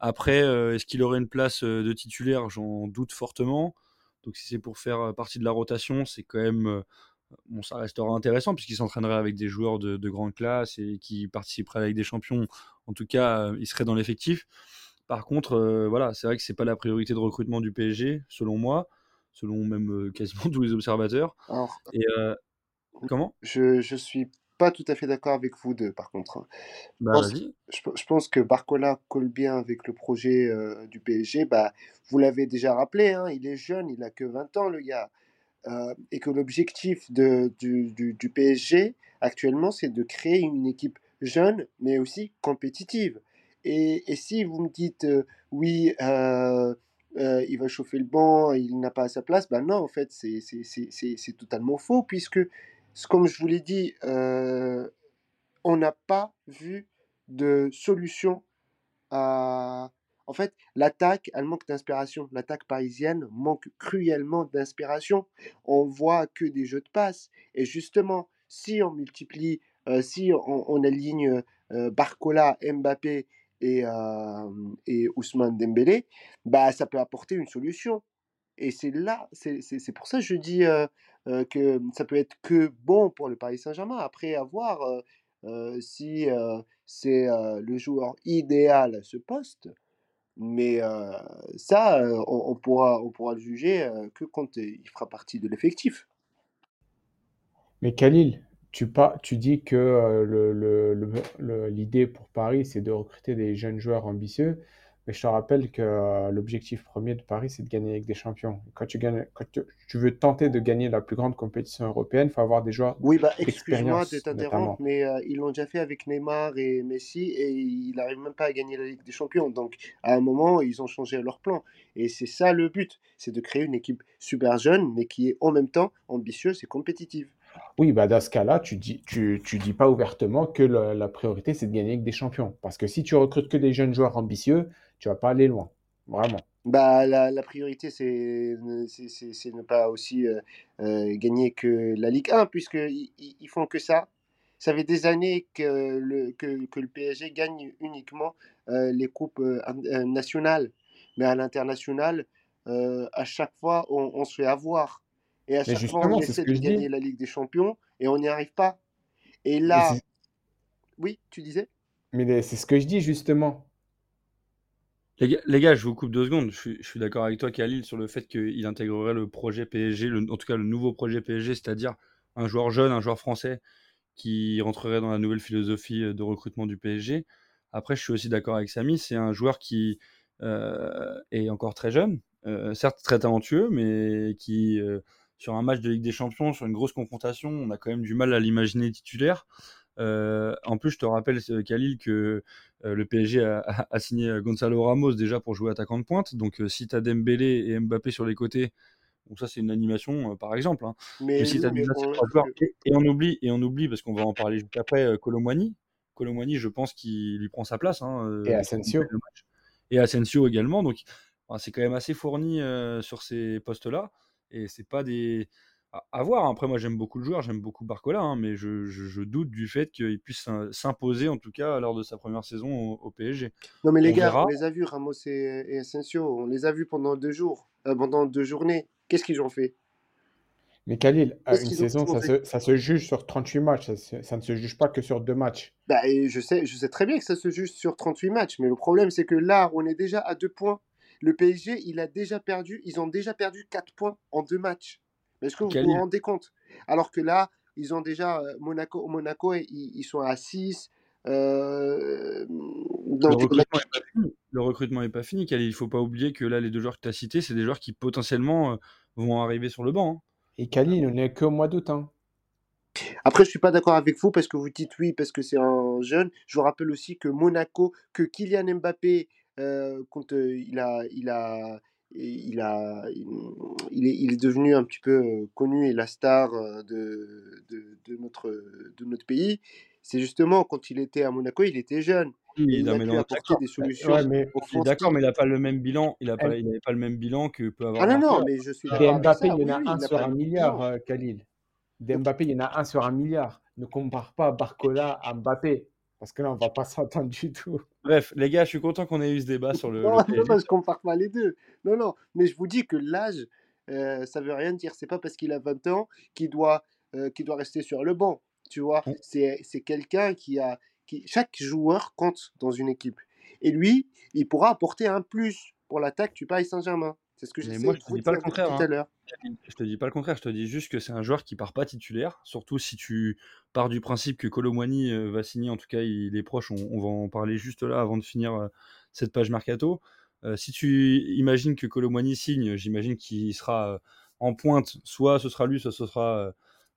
Après, est-ce qu'il aurait une place de titulaire? J'en doute fortement. Donc si c'est pour faire partie de la rotation, c'est quand même... bon, ça restera intéressant puisqu'il s'entraînerait avec des joueurs de, de grande classe et qui la Ligue des Champions. En tout cas, il serait dans l'effectif. Par contre, euh, voilà, c'est vrai que c'est pas la priorité de recrutement du PSG, selon moi, selon même euh, quasiment tous les observateurs. Alors, Et euh, comment? Je, je suis pas tout à fait d'accord avec vous deux, par contre. hein. Bah pense-. Je, pe- je pense que Barcola colle bien avec le projet euh, du PSG. Bah, vous l'avez déjà rappelé, hein, il est jeune, il a que 20 ans, le gars. Euh, et que l'objectif de- du, du- du PSG actuellement, c'est de créer une équipe jeune, mais aussi compétitive. Et, et si vous me dites, euh, oui, euh, il va chauffer le banc, il n'a pas sa place, ben non, en fait, c'est c'est- c'est- c'est- c'est totalement faux, puisque, comme je vous l'ai dit, euh, on n'a pas vu de solution à... En fait, l'attaque, elle manque d'inspiration. L'attaque parisienne manque cruellement d'inspiration. On voit que des jeux de passe. Et justement, si on multiplie, euh, si on, aligne euh, Barcola, Mbappé et, et Ousmane Dembélé, bah, ça peut apporter une solution. Et c'est là, c'est pour ça que je dis euh, que ça peut être que bon pour le Paris Saint-Germain. Après, à voir euh, euh, si euh, c'est le joueur idéal à ce poste. Mais ça, on, pourra, on pourra le juger que quand il fera partie de l'effectif. Mais Khalil, tu, pas, tu dis que euh, le- le- le- l'idée pour Paris, c'est de recruter des jeunes joueurs ambitieux. Mais je te rappelle que euh, l'objectif premier de Paris, c'est de gagner avec des champions. Quand tu gagnes, quand tu, tu veux tenter de gagner la plus grande compétition européenne, il faut avoir des joueurs Oui, bah, excuse-moi de t'interrompre, mais euh, ils l'ont déjà fait avec Neymar et Messi et il n'arrive même pas à gagner la Ligue des Champions. Donc, à un moment, ils ont changé leur plan. Et c'est ça le but, c'est de créer une équipe super jeune, mais qui est en même temps ambitieuse et compétitive. Oui, bah dans ce cas-là, tu dis, tu, tu dis pas ouvertement que le- la priorité, c'est de gagner avec des champions. Parce que si tu recrutes que des jeunes joueurs ambitieux, tu vas pas aller loin. Vraiment. Bah, la, la priorité, c'est ne pas aussi euh, euh, gagner que la Ligue 1, puisqu'ils ils, font que ça. Ça fait des années que le, que, que le PSG gagne uniquement euh, les coupes nationales. Mais à l'international, à chaque fois, on, on se fait avoir. Et à Mais chaque fois, on essaie de dis. gagner la Ligue des Champions et on n'y arrive pas. Et là, oui, tu disais? mais c'est ce que je dis justement. Les gars, je vous coupe deux secondes. Je suis, d'accord avec toi, Khalil, sur le fait qu'il intégrerait le projet PSG, le- en tout cas le nouveau projet PSG, c'est-à-dire un joueur jeune, un joueur français qui rentrerait dans la nouvelle philosophie euh, de recrutement du PSG. Après, je suis aussi d'accord avec Samy, c'est un joueur qui euh, est encore très jeune, euh, certes très talentueux, mais qui, sur un match de Ligue des Champions, sur une grosse confrontation, on a quand même du mal à l'imaginer titulaire. Euh, en plus, je te rappelle, euh, Khalil, que euh, le PSG a, a- a signé Gonzalo Ramos déjà pour jouer attaquant de pointe. Donc, euh, si tu as Dembélé et Mbappé sur les côtés, donc ça, c'est une animation, euh, par exemple. hein. Mais Mais si oui, tu as mais déjà ces on- trois joueurs, et, et on oublie, et on oublie, parce qu'on va en parler juste après, Colomwani. Colomwani, je pense qu'il lui prend sa place. hein, Et Asensio. Et Asensio également. Donc, enfin, c'est quand même assez fourni euh, sur ces postes-là. Et c'est pas des. À, à voir. Après, moi, j'aime beaucoup le joueur, j'aime beaucoup Barcola, hein, mais je, je- je doute du fait qu'il puisse s'im- s'imposer, en tout cas, lors de sa première saison au, au PSG. Non, mais les On gars, verra. on les a vus, Ramos et, et Asensio. On les a vus pendant deux jours, euh, pendant deux journées. Qu'est-ce qu'ils ont fait? Mais Khalil, une saison, ça se, ça se juge sur 38 matchs. Ça, se- ça ne se juge pas que sur deux matchs. bah, et je, sais, je sais très bien que ça se juge sur 38 matchs, mais le problème, c'est que là, on est déjà à deux points. Le PSG, il a déjà perdu, ils ont déjà perdu 4 points en deux matchs. Est-ce que vous vous rendez compte? Alors que là, ils ont déjà euh, Monaco, Monaco ils, ils sont à 6. Euh, Le recrutement n'est pas fini. Le recrutement est pas fini, Khalil. Il faut pas oublier que là, les deux joueurs que tu as cités, c'est des joueurs qui potentiellement euh, vont arriver sur le banc. hein. Et Khalil, on n'est qu'au mois d'août. hein. Après, je suis pas d'accord avec vous parce que vous dites oui parce que c'est un jeune. Je vous rappelle aussi que Monaco, que Kylian Mbappé, euh, quand euh, il a, il a, il a, il est, il est devenu un petit peu euh, connu et la star euh, de, de, de notre, de notre pays. C'est justement quand il était à Monaco, il était jeune et Oui, il a mais pu apporter des solutions Ouais, mais d'accord, mais il n'a pas le même bilan. Il n'avait pas, il pas le même bilan que peut avoir Ah non, non, mais je suis avec Mbappé, il y en a un sur un milliard, euh, Khalil. Des Mbappé, il y en a un sur un milliard. Ne compare pas Barcola à Mbappé. Parce que là, on va pas s'entendre du tout. Bref, les gars, je suis content qu'on ait eu ce débat sur le, Non, le non, non, je compare pas les deux. Non, non, mais je vous dis que l'âge, euh, ça veut rien dire. C'est pas parce qu'il a 20 ans qu'il doit, euh, qu'il doit rester sur le banc. Tu vois, c'est quelqu'un qui a. Qui, chaque joueur compte dans une équipe. Et lui, il pourra apporter un plus pour l'attaque du Paris Saint-Germain. C'est ce que Mais j'essaie moi, je te dis pas le contraire. tout à hein. l'heure. Je te dis pas le contraire. Je te dis juste que c'est un joueur qui part pas titulaire. Surtout si tu pars du principe que Colomwani euh, va signer. En tout cas, il est proche. On, on va en parler juste là avant de finir euh, cette page mercato. Euh, si tu imagines que Colomwani signe, j'imagine qu'il sera en pointe. Soit ce sera lui, soit ce sera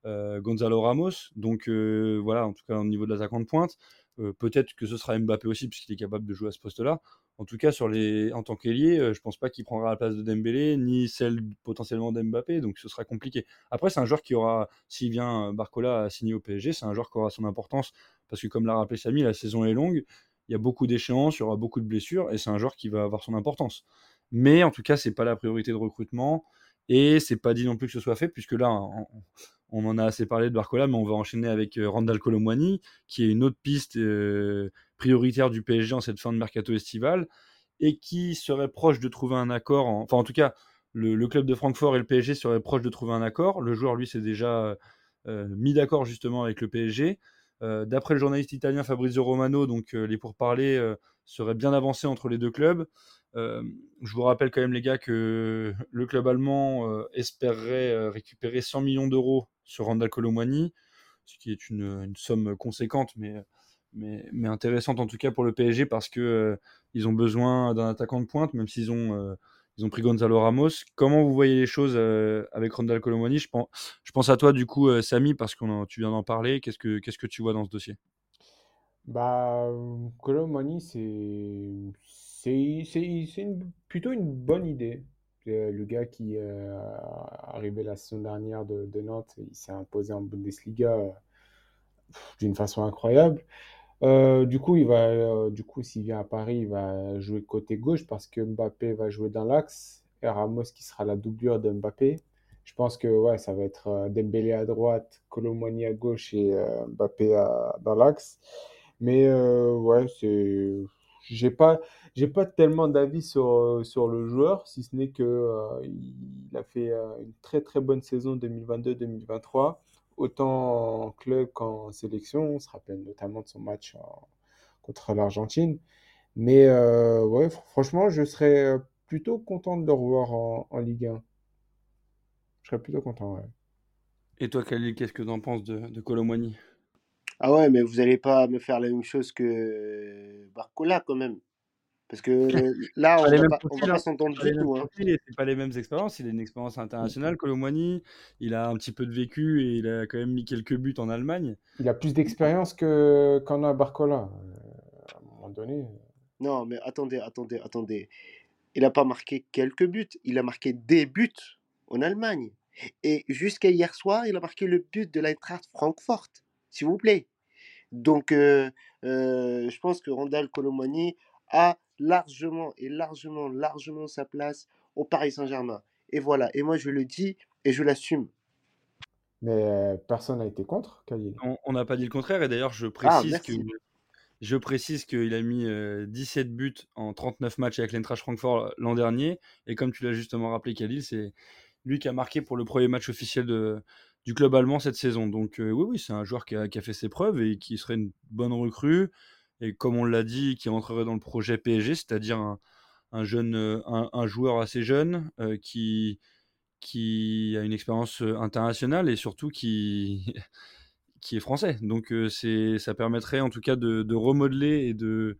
euh, Gonzalo Ramos. Donc euh, voilà, en tout cas au niveau de l'attaquant de pointe. Euh, Peut-être que ce sera Mbappé aussi, puisqu'il est capable de jouer à ce poste-là. En tout cas, en tant qu'ailier, euh, je pense pas qu'il prendra la place de Dembélé, ni celle potentiellement d'Mbappé, donc ce sera compliqué. Après, c'est un joueur qui aura, s'il vient euh, Barcola à signer au PSG, c'est un joueur qui aura son importance, parce que comme l'a rappelé Samy, la saison est longue, il y a beaucoup d'échéances, il y aura beaucoup de blessures, et c'est un joueur qui va avoir son importance. Mais en tout cas, c'est pas la priorité de recrutement, et c'est pas dit non plus que ce soit fait, puisque là, on, en a assez parlé de Barcola, mais on va enchaîner avec euh, Randall Colomwani, qui est une autre piste prioritaire du PSG en cette fin de mercato estival, et qui serait proche de trouver un accord. en- Enfin, en tout cas, le, club de Francfort et le PSG seraient proches de trouver un accord. Le joueur, lui, s'est déjà euh, mis d'accord justement avec le PSG. Euh, D'après le journaliste italien Fabrizio Romano, donc euh, les pourparlers euh, seraient bien avancés entre les deux clubs. Euh, je vous rappelle quand même, les gars, que le club allemand euh, espérerait euh, récupérer 100 millions d'euros sur Randall Colomwani, ce qui est une, une somme conséquente, mais, mais, intéressante en tout cas pour le PSG parce que euh, ils ont besoin d'un attaquant de pointe, même s'ils ont, euh, ils ont pris Gonzalo Ramos. Comment vous voyez les choses euh, avec Randall Colomwani? Je pense, à toi du coup, Samy, parce que tu viens d'en parler. Qu'est-ce que, qu'est-ce que tu vois dans ce dossier? Bah, Colomani, c'est c'est c'est plutôt une bonne idée. Le gars qui est arrivé la saison dernière de, Nantes, il s'est imposé en Bundesliga d'une façon incroyable. Euh, du coup, il va, euh, du coup, s'il vient à Paris, il va jouer côté gauche parce que Mbappé va jouer dans l'axe Ramos qui sera la doublure de Mbappé. Je pense que ouais, ça va être euh, Dembélé à droite, Colomani à gauche et euh, Mbappé dans l'axe. Mais ouais, c'est, j'ai pas, j'ai pas tellement d'avis sur, sur le joueur, si ce n'est que il a fait une très très bonne saison 2022-2023, autant en club qu'en sélection. On se rappelle notamment de son match en- contre l'Argentine. Mais euh, ouais, fr- franchement, je serais euh, plutôt content de le revoir en, en Ligue 1. Je serais plutôt content, ouais. Et toi, Khalil, qu'est-ce que tu en penses de, de Colomwani Ah ouais, mais vous n'allez pas me faire la même chose que Barcola quand même. Parce que là, pas on va pas, on va hein. pas s'entendre du tout. Hein. c'est pas les mêmes expériences. Il a une expérience internationale, Colomwani. Il a un petit peu de vécu et il a quand même mis quelques buts en Allemagne. Il a plus d'expérience que qu'en a Barcola. Euh, à un moment donné. Non, mais attendez, attendez, attendez. Il n'a pas marqué quelques buts, il a marqué des buts en Allemagne. Et jusqu'à hier soir, il a marqué le but de l'Eintracht Francfort, s'il vous plaît. Donc, euh, euh, je pense que Randall Colomani a largement et largement, largement sa place au Paris Saint-Germain. Et voilà, et moi je le dis et je l'assume. Mais euh, personne n'a été contre, Khalil. On n'a pas dit le contraire et d'ailleurs je Ah, précise que je précise qu'il a mis, heu, 17 buts en 39 matchs avec l'Eintracht Francfort l'an dernier et comme tu l'as justement rappelé Khalil, c'est lui qui a marqué pour le premier match officiel de du club allemand cette saison. Donc heu, oui, oui, c'est un joueur qui a qui a fait ses preuves et qui serait une bonne recrue et comme on l'a dit, qui rentrerait dans le projet PSG, c'est-à-dire un un un joueur assez jeune, heu, qui a une expérience, heu, internationale et surtout qui qui est français. Donc c'est ça permettrait en tout cas de de remodeler et de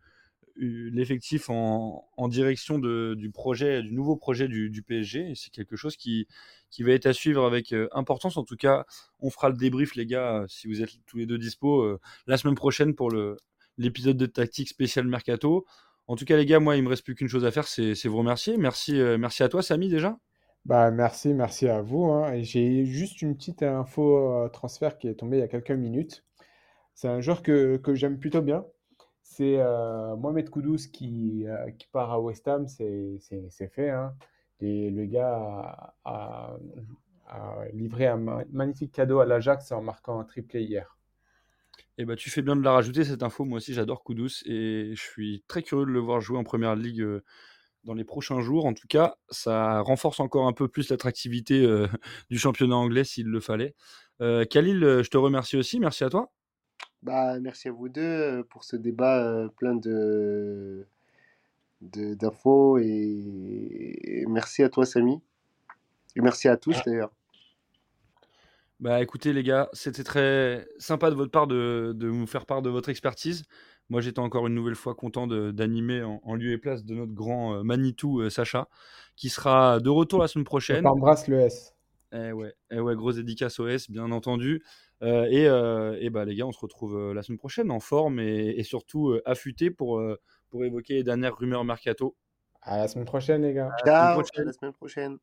l'effectif en direction du projet du nouveau projet du PSG c'est quelque chose qui qui va être à suivre avec, importance. En tout cas, on fera le débrief les gars, si vous êtes tous les 2 dispo, la semaine prochaine pour le l'épisode de tactique spécial mercato. En tout cas les gars, moi il me reste plus qu'une chose à faire, c'est vous remercier. Merci, heu, merci à toi Samy déjà. Bah, merci, merci à vous, hein. J'ai juste une petite info euh, transfert qui est tombée il y a quelques minutes. C'est un joueur que, j'aime plutôt bien. C'est euh, Mohamed Kudus qui, euh, qui part à West Ham, c'est fait, hein. Et le gars a, livré un ma- magnifique cadeau à l'Ajax en marquant un triplé hier. Et bah, tu fais bien de la rajouter cette info. Moi aussi, j'adore Kudus et je suis très curieux de le voir jouer en première ligue euh, dans les prochains jours. En tout cas, ça renforce encore un peu plus l'attractivité euh, du championnat anglais s'il le fallait. Euh, Khalil, je te remercie aussi. Merci à toi. Bah, merci à vous deux pour ce débat euh, plein de, d'infos et... et merci à toi, Samy. Et merci à tous d'ailleurs. Bah écoutez les gars, c'était très sympa de votre part de, de nous faire part de votre expertise. Moi j'étais encore une nouvelle fois content d'animer en, en lieu et place de notre grand euh, Manitou euh, Sacha, qui sera de retour la semaine On prochaine. t'embrasse le S. Eh ouais, eh ouais, grosse dédicace OS, bien entendu. Euh, et, euh, et bah les gars, on se retrouve euh, la semaine prochaine en forme et, et surtout euh, affûté pour, euh, pour évoquer les dernières rumeurs mercato. À la semaine prochaine, les gars. À la semaine Ciao, à prochaine. la semaine prochaine.